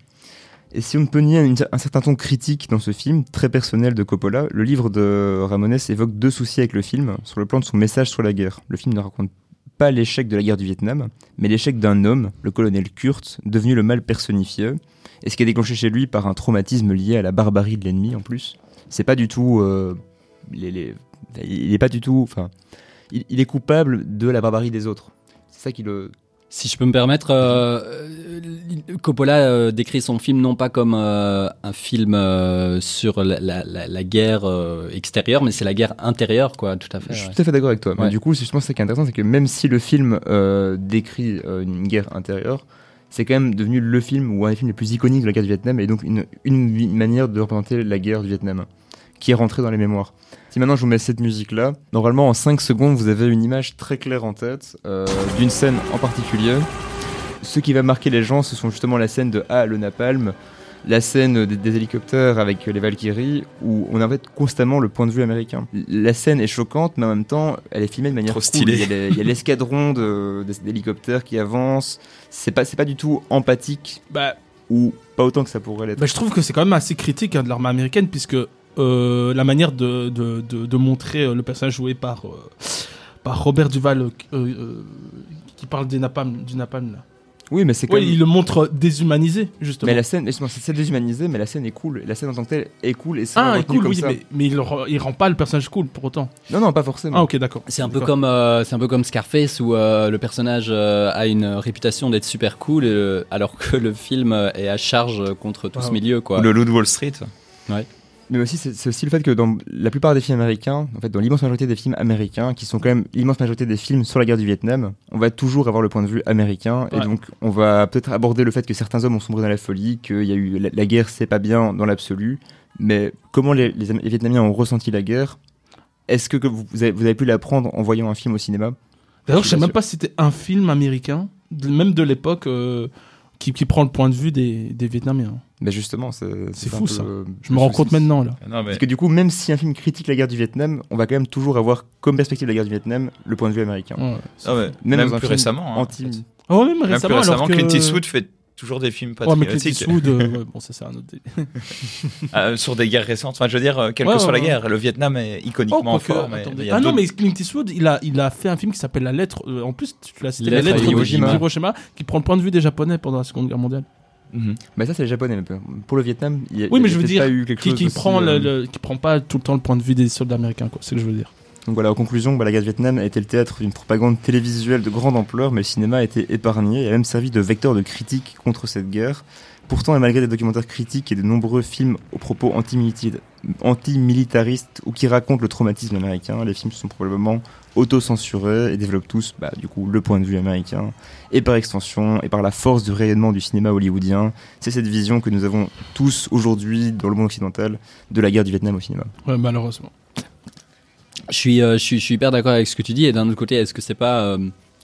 Et si on ne peut nier un, un certain ton critique dans ce film, très personnel de Coppola, le livre de Ramones évoque deux soucis avec le film, sur le plan de son message sur la guerre. Le film ne raconte pas l'échec de la guerre du Vietnam, mais l'échec d'un homme, le colonel Kurt, devenu le mal personnifié, et ce qui est déclenché chez lui par un traumatisme lié à la barbarie de l'ennemi en plus. C'est pas du tout. euh, les- les- il est pas du tout. Enfin, il, il est coupable de la barbarie des autres. C'est ça qui le. Si je peux me permettre, euh, Coppola euh, décrit son film non pas comme un film sur la, la- la- la guerre extérieure, mais c'est la guerre intérieure, quoi, tout à fait. Je suis ouais. tout à fait d'accord avec toi. Mais Ouais. du coup, c'est justement ça qui est intéressant, c'est que même si le film décrit une guerre intérieure, c'est quand même devenu le film ou un des films les plus iconiques de la guerre du Vietnam et donc une, manière de représenter la guerre du Vietnam qui est rentrée dans les mémoires. Si maintenant je vous mets cette musique-là, normalement en 5 secondes vous avez une image très claire en tête euh, d'une scène en particulier. Ce qui va marquer les gens, ce sont justement la scène de Ah, le napalm, la scène des, des hélicoptères avec les Valkyries, où on a en fait constamment le point de vue américain. La scène est choquante, mais en même temps, elle est filmée de manière Trop stylée. Il y a les- il y a l'escadron d'hélicoptères qui avance. C'est pas, c'est pas du tout empathique, bah, ou pas autant que ça pourrait l'être. bah, je trouve que c'est quand même assez critique hein, de l'armée américaine, puisque euh, la manière de, de, de, de montrer euh, le personnage joué par, euh, par Robert Duval, euh, euh, qui parle des napalm, du napalm, là. Oui, mais c'est quand Oui, même- il le montre déshumanisé, justement. Mais la scène, justement, c'est déshumanisé, mais la scène est cool. La scène en tant que telle est cool et c'est ah, cool, comme oui, ça. mais, mais il, rend- il rend pas le personnage cool pour autant. Non, non, pas forcément. Ah, ok, d'accord. C'est un peu comme euh, c'est un peu comme Scarface où euh, le personnage euh, a une réputation d'être super cool euh, alors que le film est à charge contre tout Ah ce ouais. milieu quoi. Ou le Loup de Wall Street. Mais aussi, c'est aussi le fait que dans la plupart des films américains, en fait, dans l'immense majorité des films américains, qui sont quand même l'immense majorité des films sur la guerre du Vietnam, on va toujours avoir le point de vue américain. Et donc, on va peut-être aborder le fait que certains hommes ont sombré dans la folie, qu'il y a eu la, la guerre, c'est pas bien dans l'absolu. Mais comment les, les Am- les Vietnamiens ont ressenti la guerre? Est-ce que, que vous, vous avez, vous avez pu l'apprendre en voyant un film au cinéma? D'ailleurs, Je sais même pas si c'était un film américain, même de l'époque, euh, qui, qui prend le point de vue des, des Vietnamiens. Mais justement, c'est fou, peu, ça. euh, Je me rends compte maintenant, là. Non, mais Parce que du coup, même si un film critique la guerre du Vietnam, on va quand même toujours avoir comme perspective de la guerre du Vietnam le point de vue américain. Ouais. Même plus récemment. hein, en Anti- fait. Ouais, même Même récemment, plus récemment, alors que... Clint Eastwood fait toujours des films Ouais, mais Clint patriotiques Eastwood, euh, ouais, bon, ça c'est un autre euh, sur des guerres récentes. Enfin, je veux dire, euh, quelle Ouais, que soit la ouais. guerre, le Vietnam est Oh, iconiquement quoique, fort. Mais y a Ah non, mais Clint Eastwood, il a, il a fait un film qui s'appelle La Lettre. euh, en plus, tu l'as cité, La Lettre de. Hiroshima, qui prend le point de vue des Japonais pendant la Seconde Guerre mondiale. Mhm. Bah ça c'est les japonais. mais Pour le Vietnam, il y a, Oui, il y mais a je veux dire, pas eu quelque Qui, chose qui prend euh, le, le- qui prend pas tout le temps le point de vue des soldats américains, quoi. C'est ce que je veux dire. Donc voilà, en conclusion, bah, la guerre du Vietnam a été le théâtre d'une propagande télévisuelle de grande ampleur, mais le cinéma a été épargné et a même servi de vecteur de critique contre cette guerre. Pourtant, et malgré des documentaires critiques et de nombreux films aux propos antimilitaristes ou qui racontent le traumatisme américain, les films sont probablement auto-censurés et développent tous, bah, du coup, le point de vue américain. Et par extension, et par la force du rayonnement du cinéma hollywoodien, c'est cette vision que nous avons tous aujourd'hui dans le monde occidental de la guerre du Vietnam au cinéma. Ouais, malheureusement. Je suis, euh, je suis, je suis hyper d'accord avec ce que tu dis. Et d'un autre côté, est-ce que c'est pas euh,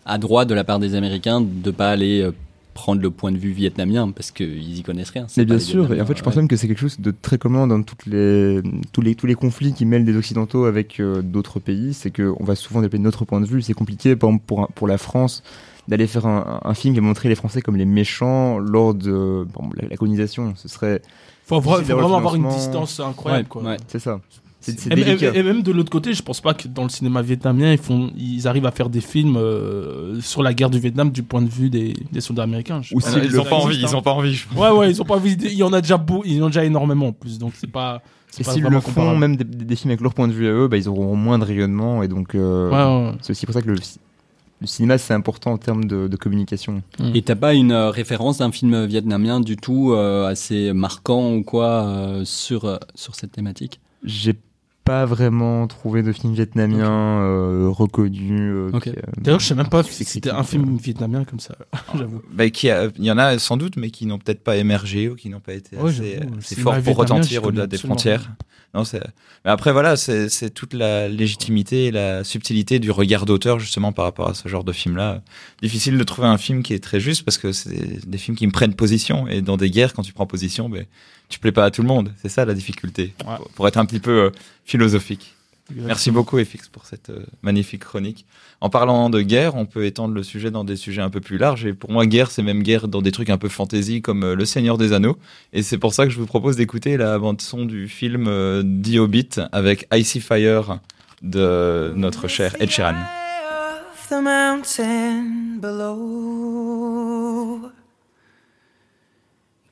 à droit de la part des Américains de pas aller euh, prendre le point de vue vietnamien parce qu'ils y connaissent rien. c'est Mais bien sûr, et en fait, je pense ouais. même que c'est quelque chose de très commun dans toutes les, tous, les, tous les conflits qui mêlent des Occidentaux avec euh, d'autres pays. C'est qu'on va souvent développer notre point de vue. C'est compliqué, par exemple, pour, un- pour la France, d'aller faire un, un film qui va montrer les Français comme les méchants lors de bon, la, la colonisation. Ce serait. Faut, faut vraiment avoir une distance incroyable. Ouais, quoi. ouais. C'est ça. C'est Et, et- délicat. et même de l'autre côté, je pense pas que dans le cinéma vietnamien, ils, font, ils arrivent à faire des films euh, sur la guerre du Vietnam du point de vue des, des soldats américains. Je Ou ils le ont pas envie, ils ont pas envie. Ouais, ouais, ils ont pas envie. Il y en a déjà beau, ils en ont déjà énormément en plus, donc c'est pas. Et s'ils le font, même des, des films avec leur point de vue à eux, bah, ils auront moins de rayonnement. Et donc, euh, Ouais, ouais, ouais. c'est aussi pour ça que le, le cinéma, c'est important en termes de, de communication. Et t'as pas une euh, référence d'un film vietnamien du tout euh, assez marquant ou quoi euh, sur, euh, sur cette thématique? J'ai pas vraiment trouvé de film vietnamien euh, reconnu. euh, euh, D'ailleurs, je sais même pas si c'était un film vietnamien comme ça. J'avoue. Bah, qui a- il y en a sans doute, mais qui n'ont peut-être pas émergé ou qui n'ont pas été Ouais, assez, forts pour retentir au-delà des frontières. Non, c'est- mais après, voilà, c'est c'est toute la légitimité et la subtilité du regard d'auteur, justement, par rapport à ce genre de film-là. Difficile de trouver un film qui est très juste parce que c'est des films qui me prennent position. Et dans des guerres, quand tu prends position, ben, tu plais pas à tout le monde. C'est ça la difficulté. Ouais. Pour- Pour être un petit peu euh, philosophique. Merci beaucoup, FX, pour cette euh, magnifique chronique. En parlant de guerre, on peut étendre le sujet dans des sujets un peu plus larges. Et pour moi, guerre, c'est même guerre dans des trucs un peu fantasy comme euh, Le Seigneur des Anneaux. Et c'est pour ça que je vous propose d'écouter la bande-son du film euh, The Hobbit avec Icy Fire de notre cher Ed Sheeran. Of the mountain below.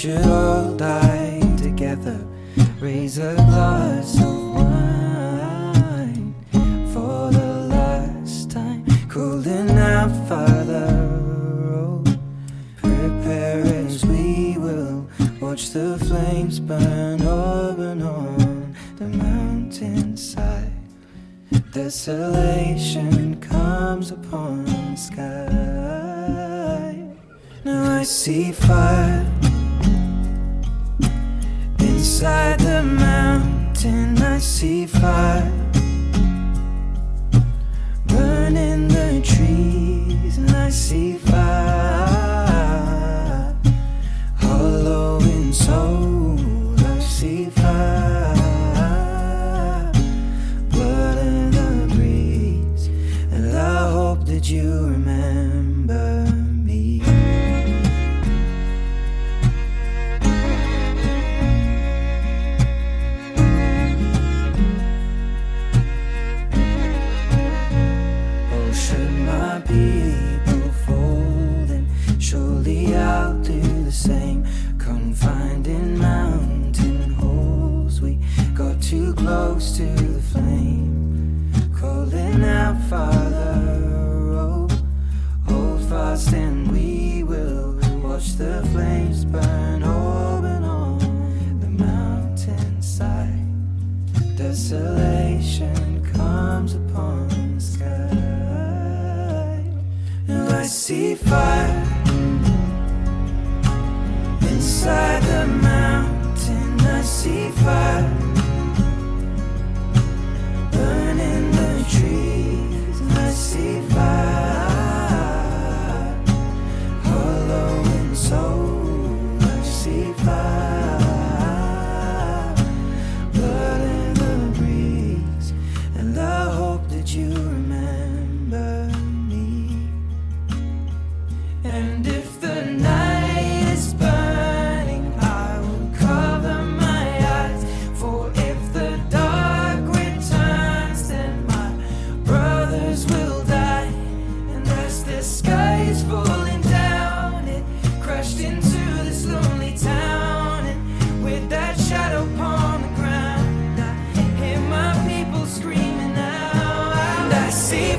should all die together. Raise a glass of wine for the last time. Calling out, Father, oh, prepare as we will watch the flames burn up and on the mountainside. Desolation comes upon the sky. Now I see fire inside the mountain. I see fire burning the trees, and I see fire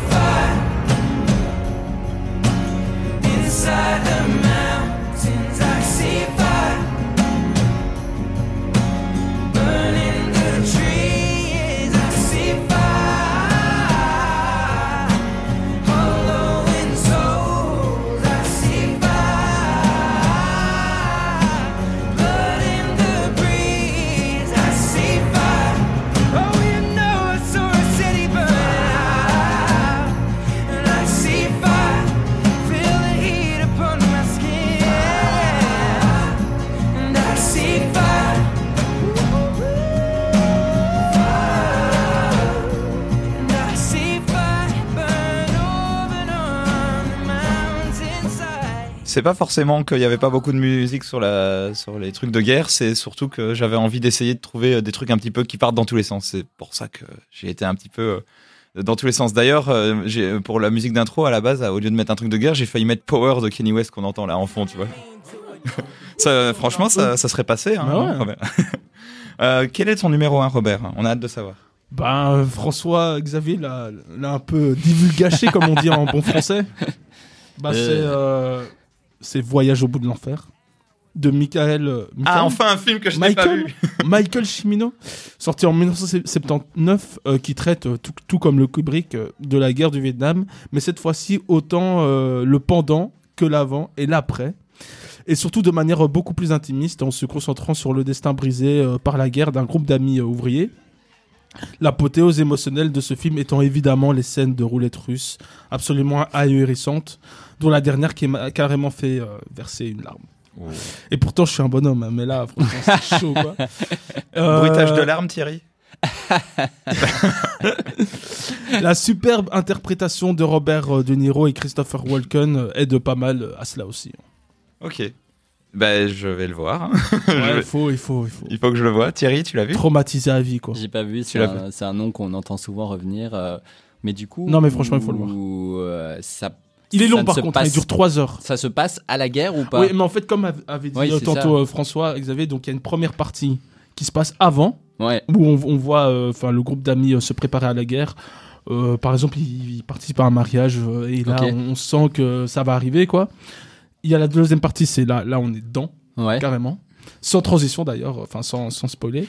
goodbye. C'est pas forcément qu'il y avait pas beaucoup de musique sur, la, sur les trucs de guerre, c'est surtout que j'avais envie d'essayer de trouver euh, des trucs un petit peu qui partent dans tous les sens. C'est pour ça que j'ai été un petit peu euh, dans tous les sens. D'ailleurs, euh, pour la musique d'intro, à la base, au lieu de mettre un truc de guerre, j'ai failli mettre Power de Kenny West qu'on entend là en fond, tu vois. ça, franchement, ça, ça serait passé. Hein, Bah ouais. non, Robert? Euh, quel est ton numéro 1, Robert? On a hâte de savoir. Ben, François Xavier l'a l'a un peu divulgaché, comme on dit en bon français. Bah, Euh. C'est Voyage au bout de l'enfer de Michael. euh, Ah, Michael enfin un film que je n'ai pas Michael, vu. Michael Cimino, sorti en 1979, euh, qui traite, euh, tout, tout comme le Kubrick, euh, de la guerre du Vietnam, mais cette fois-ci autant le pendant que l'avant et l'après. Et surtout de manière beaucoup plus intimiste, en se concentrant sur le destin brisé par la guerre d'un groupe d'amis ouvriers. L'apothéose émotionnelle de ce film étant évidemment les scènes de roulette russe, absolument ahurissantes, dont la dernière qui m'a carrément fait euh, verser une larme. Et pourtant, je suis un bonhomme, hein, mais là, franchement, c'est chaud, quoi. Euh, Bruitage de larmes, Thierry La superbe interprétation de Robert euh, De Niro et Christopher Walken aide pas mal à cela aussi. Ok. Ben, je vais le voir. hein. Je Ouais, vais- il faut, il faut, il faut. Il faut que je le vois. Thierry, tu l'as vu? Traumatisé à vie, quoi. J'ai pas vu, c'est un, c'est un nom qu'on entend souvent revenir. euh, mais du coup. Non, mais franchement, il faut le voir. où, euh, ça, Il est long, par contre, hein, il dure 3 heures. Ça se passe à la guerre ou pas? Oui, mais en fait, comme av- avait dit Oui, euh, tantôt ça. François, Xavier, donc il y a une première partie qui se passe avant, Ouais. où on, on voit euh, enfin le groupe d'amis euh, se préparer à la guerre. Euh, par exemple, ils, ils participent à un mariage euh, et là, on, on sent que ça va arriver, quoi. Il y a la deuxième partie, c'est là, là, on est dedans. Ouais. carrément. Sans transition d'ailleurs, enfin sans, sans spoiler.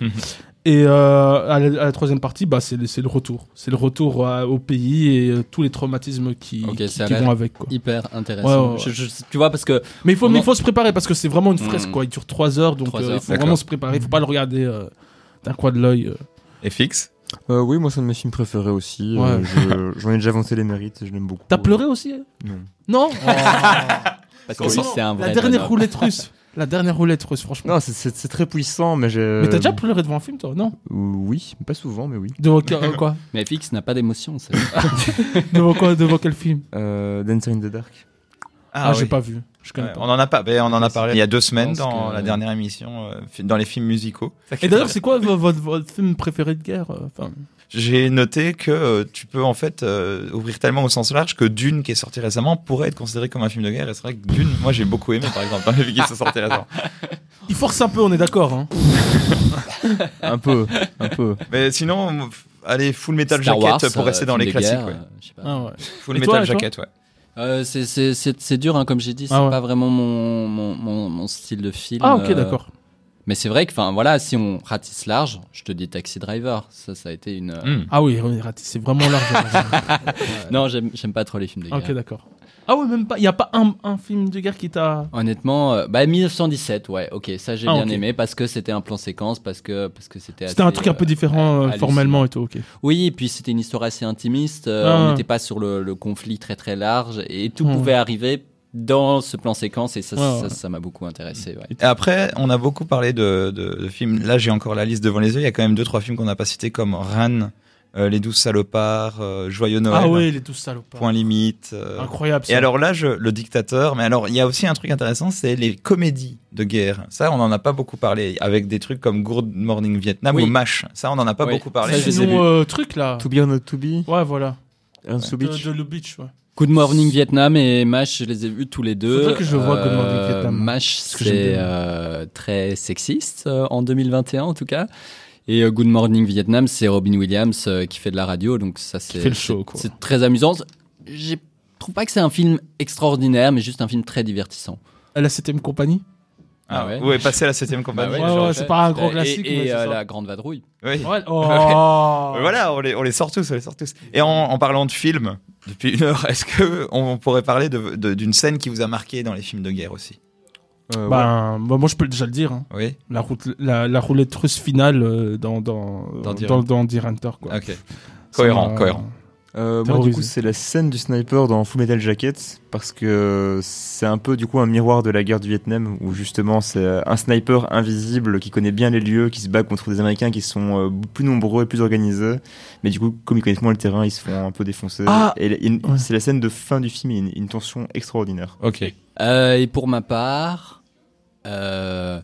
et euh, à, la, à la troisième partie, bah, c'est le, c'est le retour. C'est le retour euh, au pays et euh, tous les traumatismes qui, qui, vont avec. Quoi. Hyper intéressant. Ouais, ouais, ouais. Je- je- tu vois, parce que. Mais il faut, Vraiment- mais il faut se préparer parce que c'est vraiment une fresque. Mm. Quoi. Il dure trois heures, donc euh, heures, il faut d'accord. vraiment se préparer. Il faut pas le regarder euh, d'un coin de l'œil. euh. Et fixe Euh, oui, moi, c'est un de mes films préférés aussi. Ouais. Euh, je- J'en ai déjà avancé les mérites, je l'aime beaucoup. T'as pleuré aussi Non. Non? Parce que c'est un vrai. La dernière bonhomme. roulette russe. La dernière roulette russe, franchement. Non, c'est- c'est c'est très puissant, mais j'ai. Mais t'as déjà pleuré devant un film, toi Non Oui, pas souvent, mais oui. Devant quel- euh, quoi Mais FX n'a pas d'émotion. c'est- Devant quoi Devant quel film Euh, Dancer in the Dark. Ah, j'ai oui. pas vu. Je connais Ouais, pas. on en a pas, ben, on en a parlé il y a deux semaines pense dans que- la dernière émission, euh, fi- dans les films musicaux. Et d'ailleurs, c'est quoi vo- votre, votre film préféré de guerre euh, enfin, J'ai noté que euh, tu peux en fait euh, ouvrir tellement au sens large que Dune, qui est sorti récemment, pourrait être considéré comme un film de guerre. Et c'est vrai que Dune, moi j'ai beaucoup aimé par exemple, dans les films qui sont sortis récemment. Il force un peu, on est d'accord. Hein. un peu, un peu. Mais sinon, allez, Full Metal Star Jacket Wars, pour rester euh, dans les classiques. guerre, ouais. euh, pas. Ah ouais. Full Et Metal toi, Jacket, ouais. Euh, c'est- dur, hein, comme j'ai dit, c'est Ah ouais. pas vraiment mon, mon, mon, mon style de film. Ah ok, euh, d'accord. Mais c'est vrai que, enfin, voilà, si on ratisse large, je te dis Taxi Driver. Ça, ça a été une. euh, Hmm. Ah oui, c'est vraiment large. Non, j'aime j'aime pas trop les films de guerre. ok, d'accord. Ah ouais, même pas. Il y a pas un, un film de guerre qui t'a. Honnêtement, euh, bah 1917, ouais, ok, ça j'ai Ah, bien ok. aimé parce que c'était un plan séquence, parce que parce que c'était. C'était un assez, truc un peu euh, différent euh, hallucinant. formellement et tout. Ok. Oui, et puis c'était une histoire assez intimiste. euh, Ah. On n'était pas sur le, le conflit très très large et tout Hmm. pouvait arriver dans ce plan séquence et ça, Ouais, ça, ouais. ça m'a beaucoup intéressé. ouais. Et après, on a beaucoup parlé de, de- de films. Là, j'ai encore la liste devant les yeux. Il y a quand même deux, trois films qu'on n'a pas cités, comme Ran euh, Les Douze Salopards, euh, Joyeux Noël, Ah ouais, les douze salopards. Point Limite. euh, Incroyable. et ça. alors là, je, le dictateur, mais alors il y a aussi un truc intéressant, c'est les comédies de guerre. Ça, on n'en a pas beaucoup parlé, avec des trucs comme Good Morning Vietnam Oui. ou MASH. Ça, on n'en a pas Oui. beaucoup parlé. Vus. euh, truc là. To be or not to be, Ouais, voilà. Ernst De, Lubitsch. de Lubitsch, ouais. Good Morning Vietnam et MASH, je les ai vus tous les deux. Faudrait que je voie Good Morning Euh, Vietnam. MASH, c'est euh, très sexiste euh, en 2021 en tout cas. Et Good Morning Vietnam, c'est Robin Williams qui fait de la radio, donc ça c'est fait le show, quoi. c'est très amusant. Je trouve pas que c'est un film extraordinaire, mais juste un film très divertissant. La 7ème compagnie? Ah, Ah ouais. ouais, passer à la 7ème compagnie. ouais, genre. ouais, c'est pas un Et- classique, Et, euh, la Grande Vadrouille. Oui. Ouais. Oh. Voilà, on les, on les sort tous, on les sort tous. Et en, en parlant de films, depuis une heure, est-ce que on pourrait parler d'une scène qui vous a marqué dans les films de guerre aussi? Euh, ouais. Ben, bah, moi je peux déjà le dire. hein. Oui. La, route, la, la roulette russe finale euh, dans, dans, Dans dans, dans, quoi. Ok. Cohérent. Euh, moi, du coup, c'est la scène du sniper dans Full Metal Jacket, parce que c'est un peu, du coup, un miroir de la guerre du Vietnam, où justement, c'est euh, un sniper invisible qui connaît bien les lieux, qui se bat contre des Américains qui sont euh, plus nombreux et plus organisés. Mais du coup, comme ils connaissent moins le terrain, ils se font un peu défoncer. Ah et Ouais. c'est la scène de fin du film, il y a une, une tension extraordinaire. Ok. Euh, et pour ma part, euh,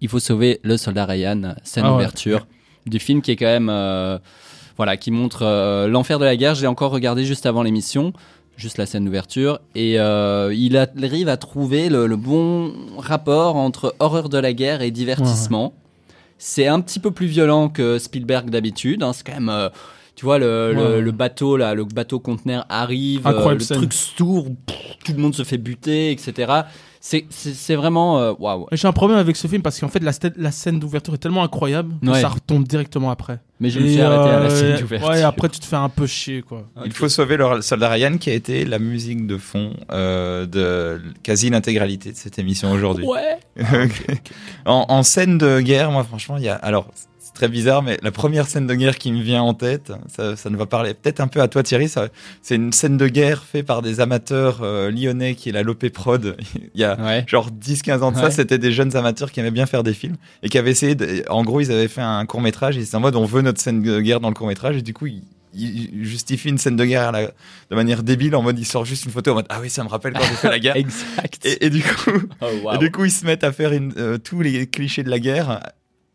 il faut sauver le soldat Ryan, scène Ah ouais. ouverture du film qui est quand même, euh, voilà, qui montre euh, l'enfer de la guerre. Je l'ai encore regardé juste avant l'émission, juste la scène d'ouverture, et euh, il arrive à trouver le, le bon rapport entre horreur de la guerre et divertissement. C'est un petit peu plus violent que Spielberg d'habitude. hein. C'est quand même, euh, tu vois, le, le- Ouais. le bateau là, le bateau conteneur arrive, le scène. truc pff, tout le monde se fait buter, etc. C'est- vraiment euh, waouh. J'ai un problème avec ce film parce qu'en fait la, scène d'ouverture est tellement incroyable que Ouais. ça retombe directement après. Mais je me suis arrêté à la euh, scène d'ouverture. Ouais, après tu te fais un peu chier quoi. Il faut sauver le soldat Ryan qui a été la musique de fond euh, de quasi l'intégralité de cette émission aujourd'hui. Ouais. en, en scène de guerre, moi franchement, il y a alors très bizarre, mais la première scène de guerre qui me vient en tête, ça, ça ne va parler peut-être un peu à toi Thierry. ça- C'est une scène de guerre faite par des amateurs euh, lyonnais qui est la Lopé Prod. Il y a Ouais. genre 10-15 ans de ça, c'était des jeunes amateurs qui aimaient bien faire des films et qui avaient essayé. De, en gros, ils avaient fait un court métrage. Ils étaient en mode on veut notre scène de guerre dans le court métrage et du coup ils il justifie une scène de guerre la- de manière débile en mode il sort juste une photo en mode ah oui ça me rappelle quand j'ai fait la guerre Exact. et, et du coup Oh, et du coup ils se mettent à faire une- euh, tous les clichés de la guerre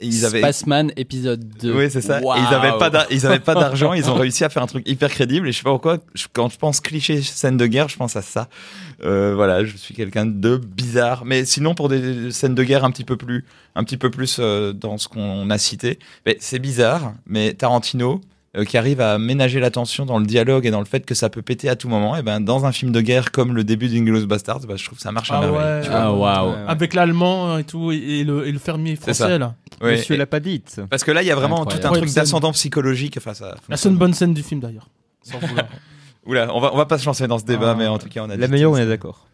et ils avaient Spaceman épisode 2. oui c'est ça. Et ils avaient pas d'argent. Ils ont réussi à faire un truc hyper crédible. Et je sais pas pourquoi je- quand je pense cliché scène de guerre je pense à ça. Euh, voilà je suis quelqu'un de bizarre. Mais sinon pour des scènes de guerre un petit peu plus un petit peu plus euh, dans ce qu'on a cité c'est bizarre. Mais Tarantino euh, qui arrive à ménager l'attention dans le dialogue et dans le fait que ça peut péter à tout moment et ben dans un film de guerre comme le début d'Inglourious Bastards bah, je trouve que ça marche à Ah merveille ouais. tu vois. Ah. Ouais, ouais. Avec l'allemand et tout et, le, et le fermier français là. Ouais, Monsieur l'a pas dite. parce que là il y a vraiment Incroyable. tout un truc d'ascendant psychologique enfin ça La seule bonne scène du film d'ailleurs. Sans vouloir. Oula, on va, on va pas se lancer dans ce débat, Ah. mais en tout cas, on a La dit meilleure, on est d'accord.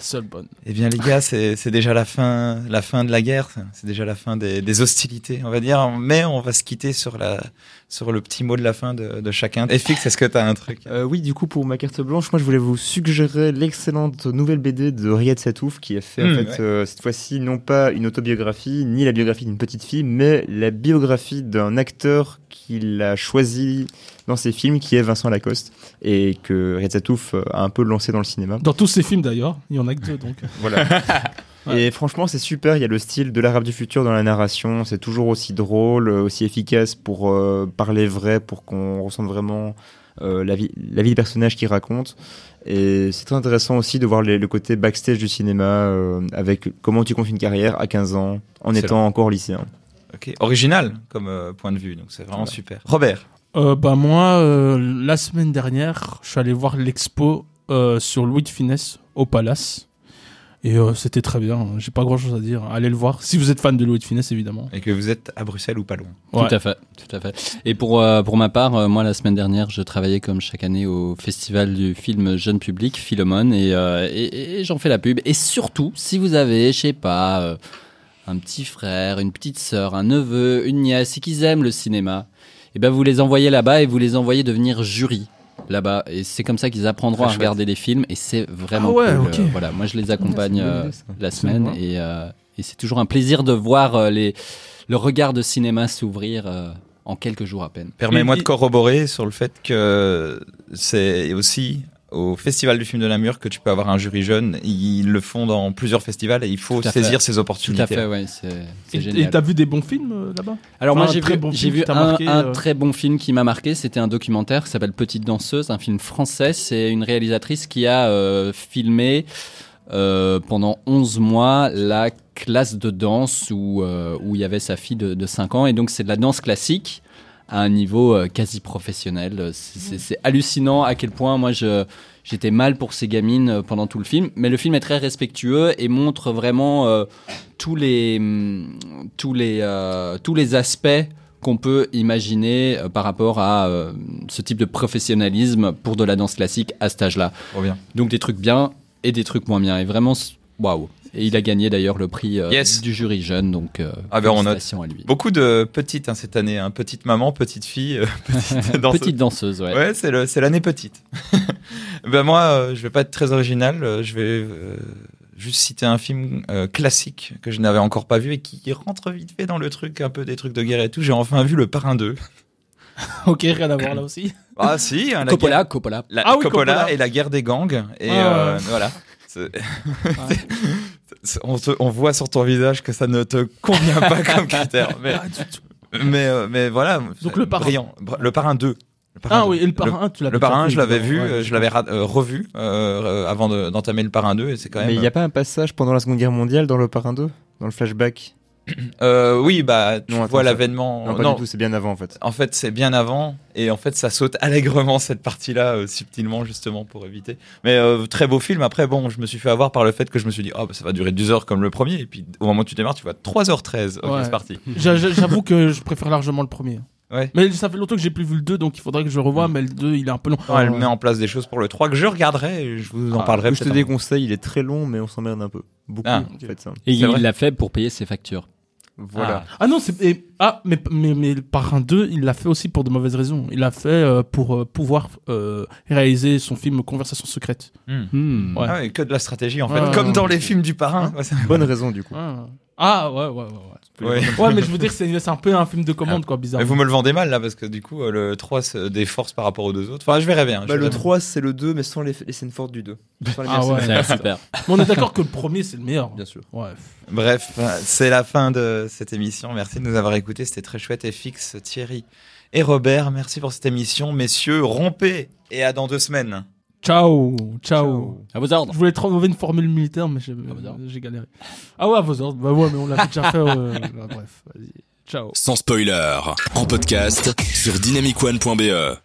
La seule bonne. Eh bien, les gars, c'est c'est déjà la fin, la fin de la guerre. C'est déjà la fin des, des hostilités, on va dire. Mais on va se quitter sur la, sur le petit mot de la fin de, de chacun. Et Fix, est-ce que t'as un truc Euh, oui, du coup, pour ma carte blanche, moi, je voulais vous suggérer l'excellente nouvelle BD de Riyad Satouf, qui a fait, Hmm, en fait, ouais. euh, cette fois-ci, non pas une autobiographie, ni la biographie d'une petite fille, mais la biographie d'un acteur qu'il a choisi dans ses films, qui est Vincent Lacoste, et que Riyad Satouf euh, a un peu lancé dans le cinéma. Dans tous ces films d'ailleurs, il y en a que deux donc. Voilà. Ouais. Et franchement, c'est super. Il y a le style de l'arabe du futur dans la narration. C'est toujours aussi drôle, euh, aussi efficace pour euh, parler vrai, pour qu'on ressente vraiment euh, la, vie, la vie des personnages qu'il raconte. Et c'est très intéressant aussi de voir les- le côté backstage du cinéma euh, avec comment tu comptes une carrière à 15 ans en Excellent. étant encore lycéen. Ok, original comme euh, point de vue, donc c'est vraiment super. Robert, Euh, bah moi, euh, la semaine dernière, je suis allé voir l'expo euh, sur Louis de Finesse au Palace. Et euh, c'était très bien, j'ai pas grand chose à dire. Allez le voir, si vous êtes fan de Louis de Finesse évidemment. et que vous êtes à Bruxelles ou pas loin. Ouais. Tout à fait, tout à fait. Et pour euh, pour ma part, euh, moi la semaine dernière, je travaillais comme chaque année au festival du film jeune public Philomone et, euh, et, et j'en fais la pub. Et surtout, si vous avez, je sais pas, euh, un petit frère, une petite sœur, un neveu, une nièce et qu'ils aiment le cinéma, et ben vous les envoyez là-bas et vous les envoyez devenir jury là-bas et c'est comme ça qu'ils apprendront Très à regarder les films et c'est vraiment Ah ouais, cool. ok. Euh, voilà, moi je les accompagne Ah, euh, la semaine et, euh, Et c'est toujours un plaisir de voir euh, les, le regard de cinéma s'ouvrir euh, en quelques jours à peine. Permets-moi Et- de corroborer sur le fait que c'est aussi au Festival du film de Namur que tu peux avoir un jury jeune. Ils le font dans plusieurs festivals et il faut Tout saisir fait. ces Tout opportunités. à fait, ouais, c'est c'est Et- Et génial. t'as vu des bons films euh, là-bas? Alors Enfin, moi j'ai vu, bon j'ai un, marqué, un euh. très bon film qui m'a marqué, c'était un documentaire qui s'appelle Petite danseuse, un film français, c'est une réalisatrice qui a euh, filmé euh, pendant 11 mois la classe de danse où, euh, où il y avait sa fille de, de 5 ans et donc c'est de la danse classique à un niveau euh, quasi professionnel. C'est- C'est hallucinant à quel point moi je j'étais mal pour ces gamines euh, pendant tout le film, mais le film est très respectueux et montre vraiment euh, tous les hum, tous les euh, tous les aspects qu'on peut imaginer euh, par rapport à euh, ce type de professionnalisme pour de la danse classique à cet âge-là. Donc des trucs bien et des trucs moins bien. Et vraiment, waouh. Et il a gagné d'ailleurs le prix euh, Yes. du jury jeune, donc euh, Ah ben, on à lui. Beaucoup de petites hein, cette année. Hein. Petite maman, petite fille, euh, petite danseuse. Petite danseuse, ouais. Ouais, c'est le- c'est l'année petite. ben moi, euh, je vais pas être très original. je vais euh, juste citer un film euh, classique que je n'avais encore pas vu et qui rentre vite fait dans le truc, un peu des trucs de guerre et tout. J'ai enfin vu Le Parrain 2. Ok, rien à voir là aussi. Ah si, hein, la Coppola, guerre- Coppola. la- Ah oui, Coppola, Coppola. et la guerre des gangs. Et Ah, euh, voilà. C'est- c'est- on, te- on voit sur ton visage que ça ne te convient pas comme critère. Mais, Ah, tu- tu- mais, euh, mais voilà. Donc le Parrain. Brillant. Le Parrain 2. Le Parrain Ah 2. oui, et le parrain, tu l'as Le parrain, je l'avais vu, Ouais, je l'avais euh, revu euh, euh, avant de- d'entamer le parrain 2 et c'est quand même. Mais il n'y a pas un passage pendant la Seconde Guerre mondiale dans le Parrain 2 Dans le flashback? Euh, oui, bah tu Non, attends, vois l'avènement. Non, pas du tout, c'est bien avant en fait. En fait, c'est bien avant et en fait, ça saute allègrement cette partie-là euh, subtilement justement pour éviter. Mais euh, très beau film. Après, bon, je me suis fait avoir par le fait que je me suis dit, oh, bah, ça va durer 2 heures comme le premier et puis au moment où tu démarres, tu vois 3h13. Ok, Ouais. c'est parti. J'a- j'a- J'avoue que je préfère largement le premier. Ouais. Mais ça fait longtemps que j'ai plus vu le 2, donc il faudrait que je revoie, mais le 2, il est un peu long. Non, elle met en place des choses pour le 3 que je regarderai et je vous en Ah, parlerai Je te déconseille, il est très long, mais on s'emmerde un peu. Beaucoup, Ah, en fait, ça. Et il l'a fait pour payer ses factures. Voilà. Ah non, c'est. et- Ah, mais, mais, mais le parrain 2, il l'a fait aussi pour de mauvaises raisons. Il l'a fait euh, pour euh, pouvoir euh, réaliser son film Conversation secrète. Hmm. Hmm. Ouais. Ah que de la stratégie en fait, comme dans les films du parrain. Ouais, c'est- Bonne raison du coup. Ah, Ah, ouais, ouais, ouais. Ouais, Ouais. Ouais, mais je veux dire, c'est c'est un peu un film de commande, quoi, bizarre. Mais vous me le vendez mal là parce que du coup euh, le 3 se déforce par rapport aux deux autres. Enfin, je verrai bien. je Bah, le verrai bien. 3, c'est le 2, mais sans les, les scènes fortes du 2. Sans les Ah ouais. C'est super. Mais on est d'accord que le premier, c'est le meilleur. Bien sûr. Ouais. Bref, c'est la fin de cette émission. Merci de nous avoir écoutés. C'était très chouette. FX, Thierry et Robert, merci pour cette émission. Messieurs, rompez et à dans deux semaines. Ciao, ciao. À vos ordres. Je voulais trouver une formule militaire, mais j'ai galéré. Ah ouais, à vos ordres. Bah ouais, mais on l'avait déjà fait. euh, bah, bref, vas-y. Ciao. Sans spoiler, en podcast sur dynamicone.be.